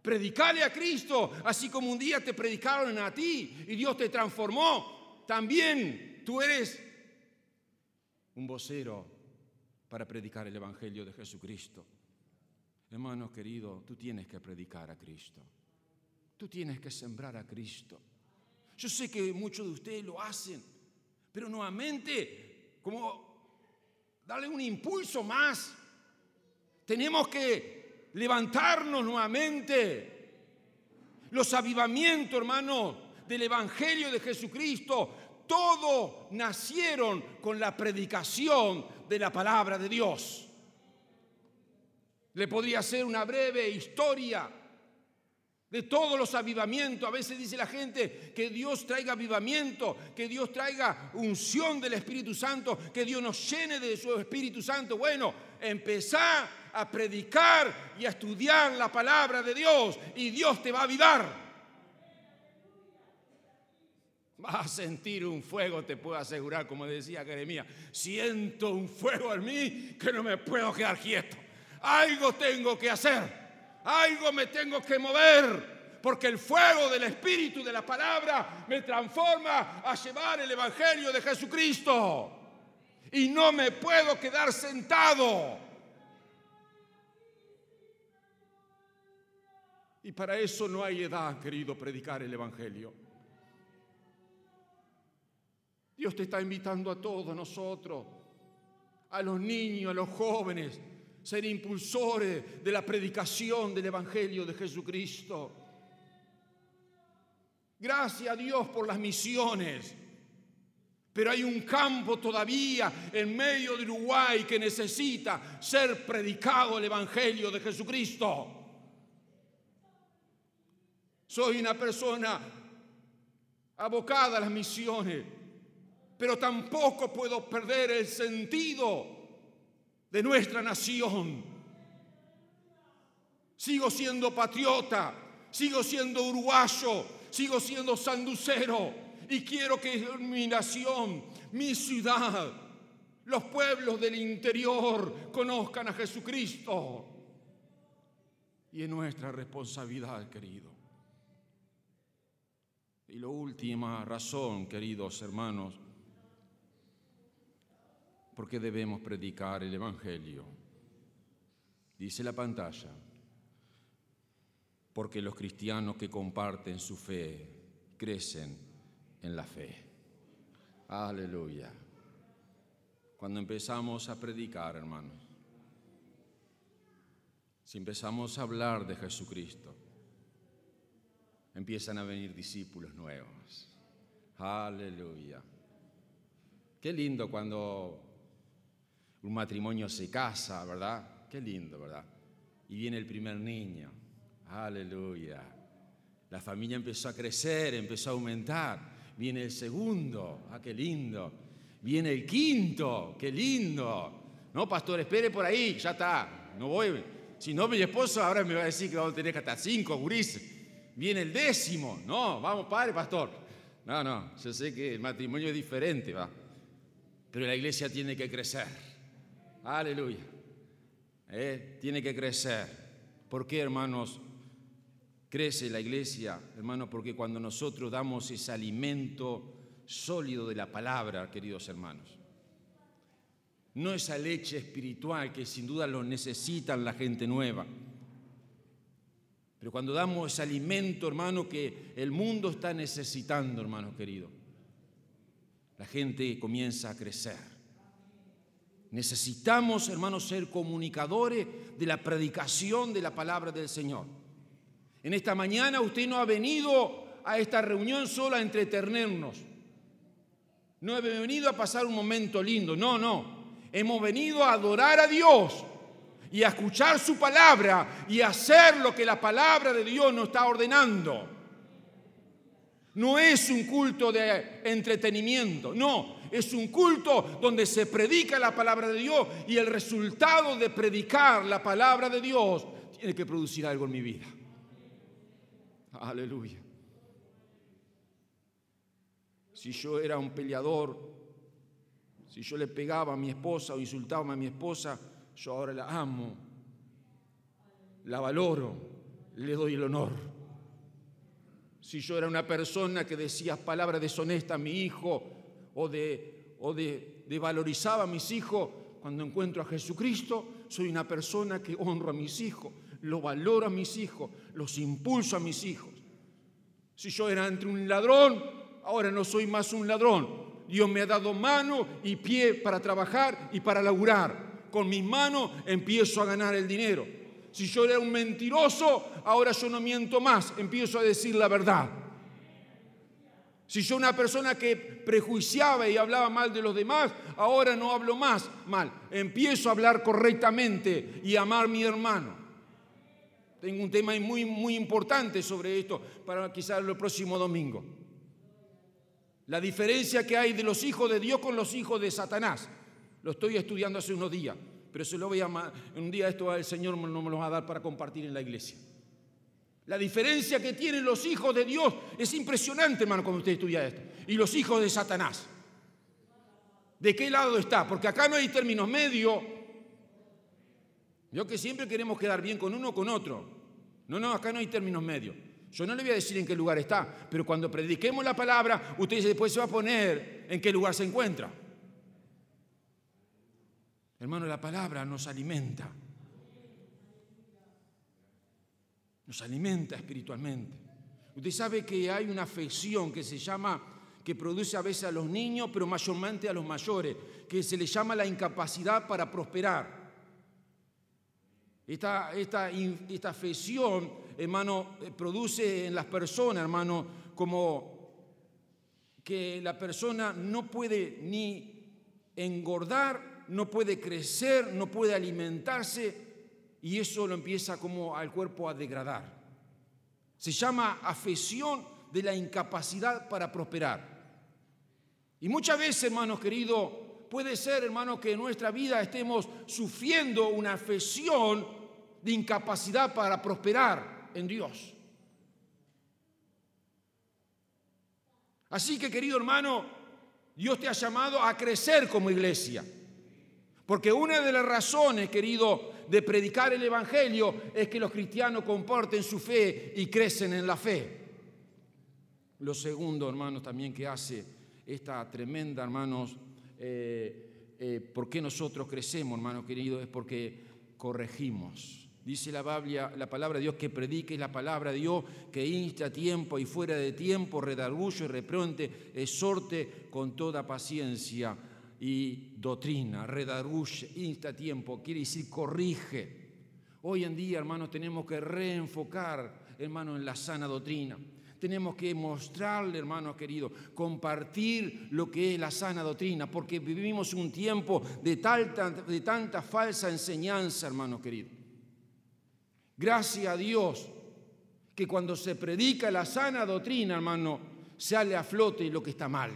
S4: Predicale a Cristo, así como un día te predicaron a ti y Dios te transformó. También tú eres un vocero para predicar el Evangelio de Jesucristo. Hermano querido, tú tienes que predicar a Cristo. Tú tienes que sembrar a Cristo. Yo sé que muchos de ustedes lo hacen, pero nuevamente, como darle un impulso más, tenemos que levantarnos nuevamente. Los avivamientos, hermano, del Evangelio de Jesucristo todos nacieron con la predicación de la palabra de Dios. Le podría hacer una breve historia de todos los avivamientos. A veces dice la gente que Dios traiga avivamiento, que Dios traiga unción del Espíritu Santo, que Dios nos llene de su Espíritu Santo. Bueno, empezar a predicar y a estudiar la palabra de Dios y Dios te va a avivar. A sentir un fuego, te puedo asegurar, como decía Jeremías. Siento un fuego en mí que no me puedo quedar quieto. Algo tengo que hacer. Algo me tengo que mover. Porque el fuego del Espíritu de la palabra me transforma a llevar el Evangelio de Jesucristo. Y no me puedo quedar sentado. Y para eso no hay edad, querido, predicar el Evangelio. Dios te está invitando a todos nosotros, a los niños, a los jóvenes, ser impulsores de la predicación del Evangelio de Jesucristo. Gracias a Dios por las misiones, Pero hay un campo todavía en medio de Uruguay que necesita ser predicado el Evangelio de Jesucristo. Soy una persona abocada a las misiones, pero tampoco puedo perder el sentido de nuestra nación. Sigo siendo patriota, sigo siendo uruguayo, sigo siendo sanducero y quiero que mi nación, mi ciudad, los pueblos del interior conozcan a Jesucristo. Y es nuestra responsabilidad, querido. Y la última razón, queridos hermanos, porque debemos predicar el Evangelio. Dice la pantalla, porque los cristianos que comparten su fe crecen en la fe. Aleluya. Cuando empezamos a predicar, hermanos, si empezamos a hablar de Jesucristo, empiezan a venir discípulos nuevos. Aleluya. Qué lindo cuando un matrimonio se casa, ¿verdad? Qué lindo, ¿verdad? Y viene el primer niño. Aleluya. La familia empezó a crecer, empezó a aumentar. Viene el segundo, ah, qué lindo. Viene el quinto, qué lindo. No, pastor, espere por ahí, ya está. No voy. Si no, mi esposo ahora me va a decir que vamos a tener hasta cinco gurises. Viene el décimo. No, vamos, padre, pastor. No, no, yo sé que el matrimonio es diferente, va. Pero la iglesia tiene que crecer. Aleluya. ¿Eh? Tiene que crecer. ¿Por qué, hermanos? Crece la iglesia, hermano, porque cuando nosotros damos ese alimento sólido de la palabra, queridos hermanos, no esa leche espiritual que sin duda lo necesitan la gente nueva, pero cuando damos ese alimento, hermano, que el mundo está necesitando, hermano querido, la gente comienza a crecer. Necesitamos, hermanos, ser comunicadores de la predicación de la palabra del Señor. En esta mañana usted no ha venido a esta reunión solo a entretenernos. No ha venido a pasar un momento lindo, no, no. Hemos venido a adorar a Dios y a escuchar su palabra y a hacer lo que la palabra de Dios nos está ordenando. No es un culto de entretenimiento, no, es un culto donde se predica la palabra de Dios y el resultado de predicar la palabra de Dios tiene que producir algo en mi vida. Aleluya. Si yo era un peleador, si yo le pegaba a mi esposa o insultaba a mi esposa, yo ahora la amo, la valoro, le doy el honor. Si yo era una persona que decía palabras deshonestas a mi hijo o de, o de, de valorizaba a mis hijos, cuando encuentro a Jesucristo, soy una persona que honro a mis hijos lo valoro a mis hijos, los impulso a mis hijos. Si yo era entre un ladrón, ahora no soy más un ladrón. Dios me ha dado mano y pie para trabajar y para laburar. Con mis manos empiezo a ganar el dinero. Si yo era un mentiroso, ahora yo no miento más, empiezo a decir la verdad. Si yo una persona que prejuiciaba y hablaba mal de los demás, ahora no hablo más mal. Empiezo a hablar correctamente y amar a mi hermano. Tengo un tema muy, muy importante sobre esto para quizás el próximo domingo. La diferencia que hay de los hijos de Dios con los hijos de Satanás. Lo estoy estudiando hace unos días, pero se lo voy a un día esto el Señor no me lo va a dar para compartir en la iglesia. La diferencia que tienen los hijos de Dios es impresionante, hermano, cuando usted estudia esto. Y los hijos de Satanás. ¿De qué lado está? Porque acá no hay términos medios yo que siempre queremos quedar bien con uno o con otro. No, no, acá no hay términos medios. Yo no le voy a decir en qué lugar está, pero cuando prediquemos la palabra, usted después se va a poner en qué lugar se encuentra. Hermano, la palabra nos alimenta. Nos alimenta espiritualmente. Usted sabe que hay una afección que se llama, que produce a veces a los niños, pero mayormente a los mayores, que se le llama la incapacidad para prosperar. Esta, esta, esta hermano, eh, produce en las personas, hermano, como, que la persona no puede ni engordar, no puede crecer, no puede alimentarse y eso lo empieza como al cuerpo a degradar. Se llama afesión de la incapacidad para prosperar. Y muchas veces, hermanos queridos, puede ser, hermanos, que en nuestra vida estemos sufriendo una afesión de incapacidad para prosperar en Dios. Así que, querido hermano, Dios te ha llamado a crecer como iglesia. Porque una de las razones, querido, de predicar el Evangelio es que los cristianos comporten su fe y crecen en la fe. Lo segundo, hermanos, también que hace esta tremenda, hermanos, eh, eh, ¿por qué nosotros crecemos, hermanos queridos? Es porque corregimos. Dice la Biblia, la palabra de Dios, que predique la palabra de Dios, que insta a tiempo y fuera de tiempo, redarguyo y repronte, exhorte con toda paciencia y doctrina. Redarguye, insta tiempo, quiere decir corrige. Hoy en día, hermanos, tenemos que reenfocar, hermanos, en la sana doctrina. Tenemos que mostrarle, hermanos queridos, compartir lo que es la sana doctrina, porque vivimos un tiempo de, de tanta falsa enseñanza, hermanos queridos. Gracias a Dios que cuando se predica la sana doctrina, hermano, sale a flote lo que está mal.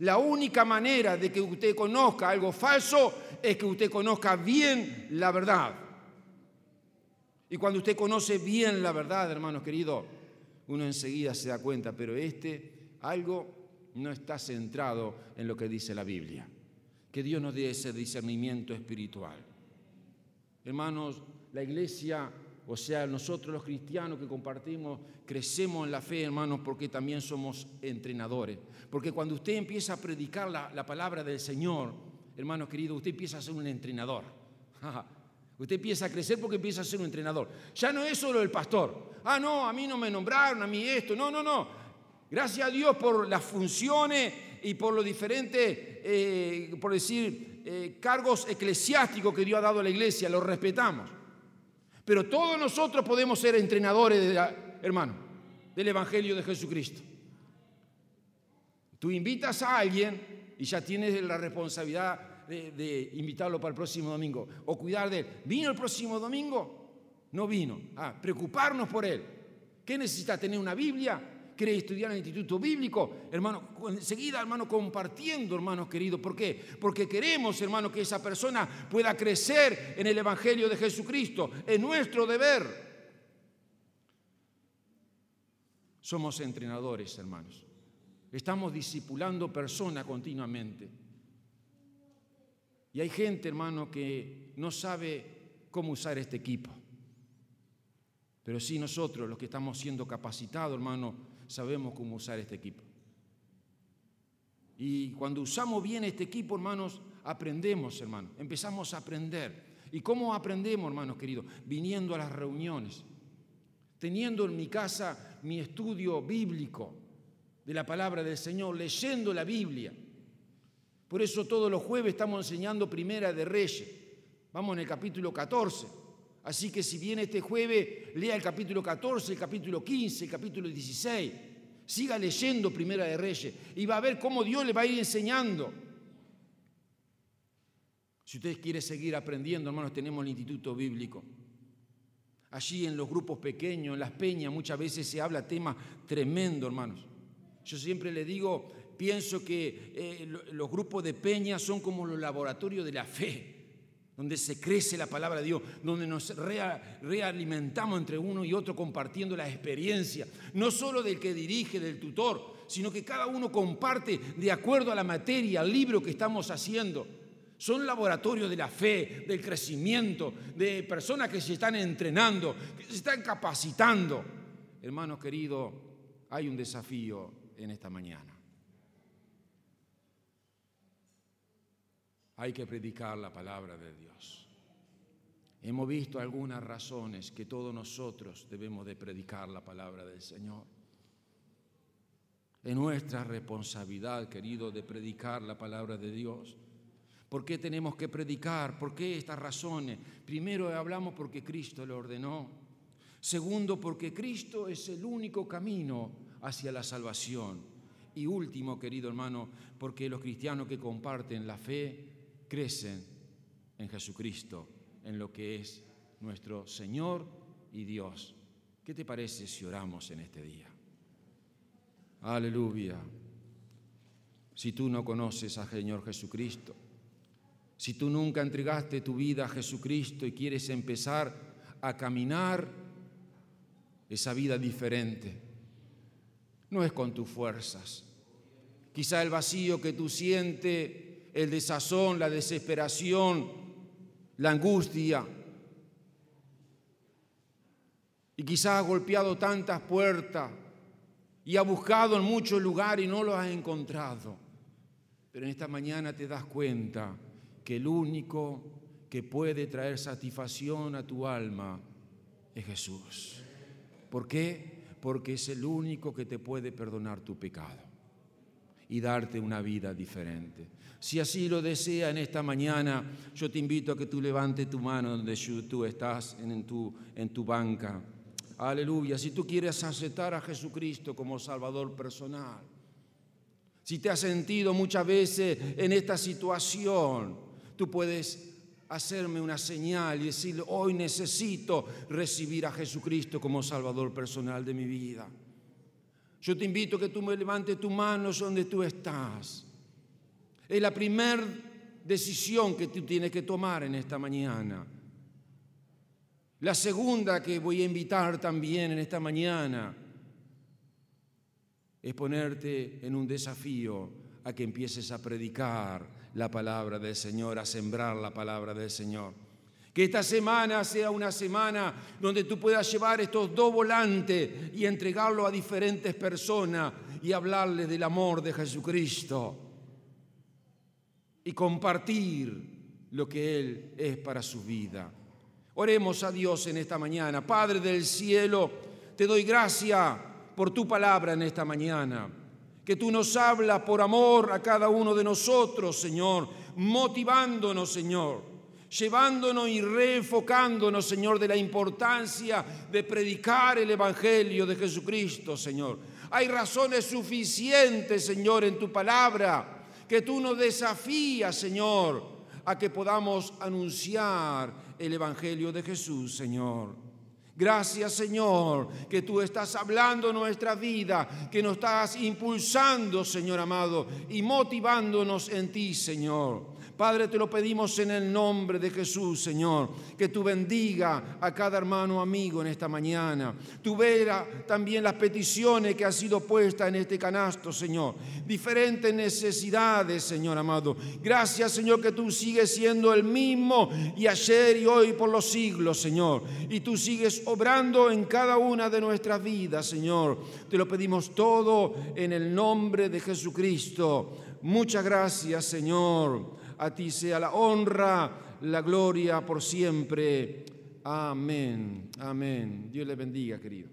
S4: La única manera de que usted conozca algo falso es que usted conozca bien la verdad. Y cuando usted conoce bien la verdad, hermanos queridos, uno enseguida se da cuenta, pero este algo no está centrado en lo que dice la Biblia. Que Dios nos dé ese discernimiento espiritual. Hermanos, la iglesia, o sea, nosotros los cristianos que compartimos, crecemos en la fe, hermanos, porque también somos entrenadores. Porque cuando usted empieza a predicar la, palabra del Señor, hermanos queridos, usted empieza a ser un entrenador. Usted empieza a crecer porque empieza a ser un entrenador. Ya no es solo el pastor. Ah, no, a mí no me nombraron, a mí esto. No, no, no. Gracias a Dios por las funciones y por los diferentes, eh, por decir, eh, cargos eclesiásticos que Dios ha dado a la iglesia. Los respetamos. Pero todos nosotros podemos ser entrenadores, de hermano, del Evangelio de Jesucristo. Tú invitas a alguien y ya tienes la responsabilidad de, invitarlo para el próximo domingo o cuidar de él. ¿Vino el próximo domingo? No vino. Ah, preocuparnos por él. ¿Qué necesita? ¿Tener una Biblia? Quiere estudiar en el instituto bíblico, hermano, enseguida, hermano, compartiendo, hermanos queridos. ¿Por qué? Porque queremos, hermano, que esa persona pueda crecer en el Evangelio de Jesucristo. Es nuestro deber. Somos entrenadores, hermanos. Estamos discipulando personas continuamente. Y hay gente, hermano, que no sabe cómo usar este equipo. Pero sí nosotros, los que estamos siendo capacitados, hermano, sabemos cómo usar este equipo. Y cuando usamos bien este equipo, hermanos, aprendemos, hermanos. Empezamos a aprender. ¿Y cómo aprendemos, hermanos queridos? Viniendo a las reuniones, teniendo en mi casa mi estudio bíblico de la palabra del Señor, leyendo la Biblia. Por eso todos los jueves estamos enseñando Primera de Reyes. Vamos en el capítulo 14. Así que si viene este jueves, lea el capítulo 14, el capítulo 15, el capítulo 16. Siga leyendo Primera de Reyes y va a ver cómo Dios le va a ir enseñando. Si ustedes quieren seguir aprendiendo, hermanos, tenemos el Instituto Bíblico. Allí en los grupos pequeños, en las peñas, muchas veces se habla temas tremendos, hermanos. Yo siempre le digo, pienso que eh, los grupos de peñas son como los laboratorios de la fe donde se crece la palabra de Dios, donde nos realimentamos entre uno y otro compartiendo la experiencia, no solo del que dirige, del tutor, sino que cada uno comparte de acuerdo a la materia, al libro que estamos haciendo. Son laboratorios de la fe, del crecimiento, de personas que se están entrenando, que se están capacitando. Hermanos queridos, hay un desafío en esta mañana. Hay que predicar la palabra de Dios. Hemos visto algunas razones que todos nosotros debemos de predicar la palabra del Señor. Es nuestra responsabilidad, querido, de predicar la palabra de Dios. ¿Por qué tenemos que predicar? ¿Por qué estas razones? Primero hablamos porque Cristo lo ordenó. Segundo, porque Cristo es el único camino hacia la salvación. Y último, querido hermano, porque los cristianos que comparten la fe crecen en Jesucristo, en lo que es nuestro Señor y Dios. ¿Qué te parece si oramos en este día? Aleluya. Si tú no conoces al Señor Jesucristo, si tú nunca entregaste tu vida a Jesucristo y quieres empezar a caminar esa vida diferente, no es con tus fuerzas. Quizá el vacío que tú sientes, el desazón, la desesperación, la angustia, y quizás ha golpeado tantas puertas y ha buscado en muchos lugares y no lo has encontrado. Pero en esta mañana te das cuenta que el único que puede traer satisfacción a tu alma es Jesús. ¿Por qué? Porque es el único que te puede perdonar tu pecado y darte una vida diferente. Si así lo desea en esta mañana, yo te invito a que tú levantes tu mano donde tú estás en tu, en tu banca Aleluya. Si tú quieres aceptar a Jesucristo como Salvador personal, si te has sentido muchas veces en esta situación, tú puedes hacerme una señal y decir, hoy necesito recibir a Jesucristo como Salvador personal de mi vida. Yo te invito a que tú me levantes tu mano donde tú estás. Es la primera decisión que tú tienes que tomar en esta mañana. La segunda que voy a invitar también en esta mañana es ponerte en un desafío a que empieces a predicar la palabra del Señor, a sembrar la palabra del Señor. Que esta semana sea una semana donde tú puedas llevar estos dos volantes y entregarlo a diferentes personas y hablarles del amor de Jesucristo y compartir lo que Él es para su vida. Oremos a Dios en esta mañana. Padre del cielo, te doy gracia por tu palabra en esta mañana. Que tú nos hablas por amor a cada uno de nosotros, Señor, motivándonos, Señor, llevándonos y reenfocándonos, Señor, de la importancia de predicar el Evangelio de Jesucristo, Señor. Hay razones suficientes, Señor, en tu palabra, que tú nos desafías, Señor, a que podamos anunciar el Evangelio de Jesús, Señor. Gracias Señor, que tú estás hablando nuestra vida, que nos estás impulsando, Señor amado, y motivándonos en ti, Señor. Padre, te lo pedimos en el nombre de Jesús, Señor, que tú bendiga a cada hermano amigo en esta mañana. Tú veas también las peticiones que han sido puestas en este canasto, Señor. Diferentes necesidades, Señor amado. Gracias, Señor, que tú sigues siendo el mismo y ayer y hoy por los siglos, Señor. Y tú sigues obrando en cada una de nuestras vidas, Señor. Te lo pedimos todo en el nombre de Jesucristo. Muchas gracias, Señor. A ti sea la honra, la gloria por siempre. Amén. Amén. Dios le bendiga, querido.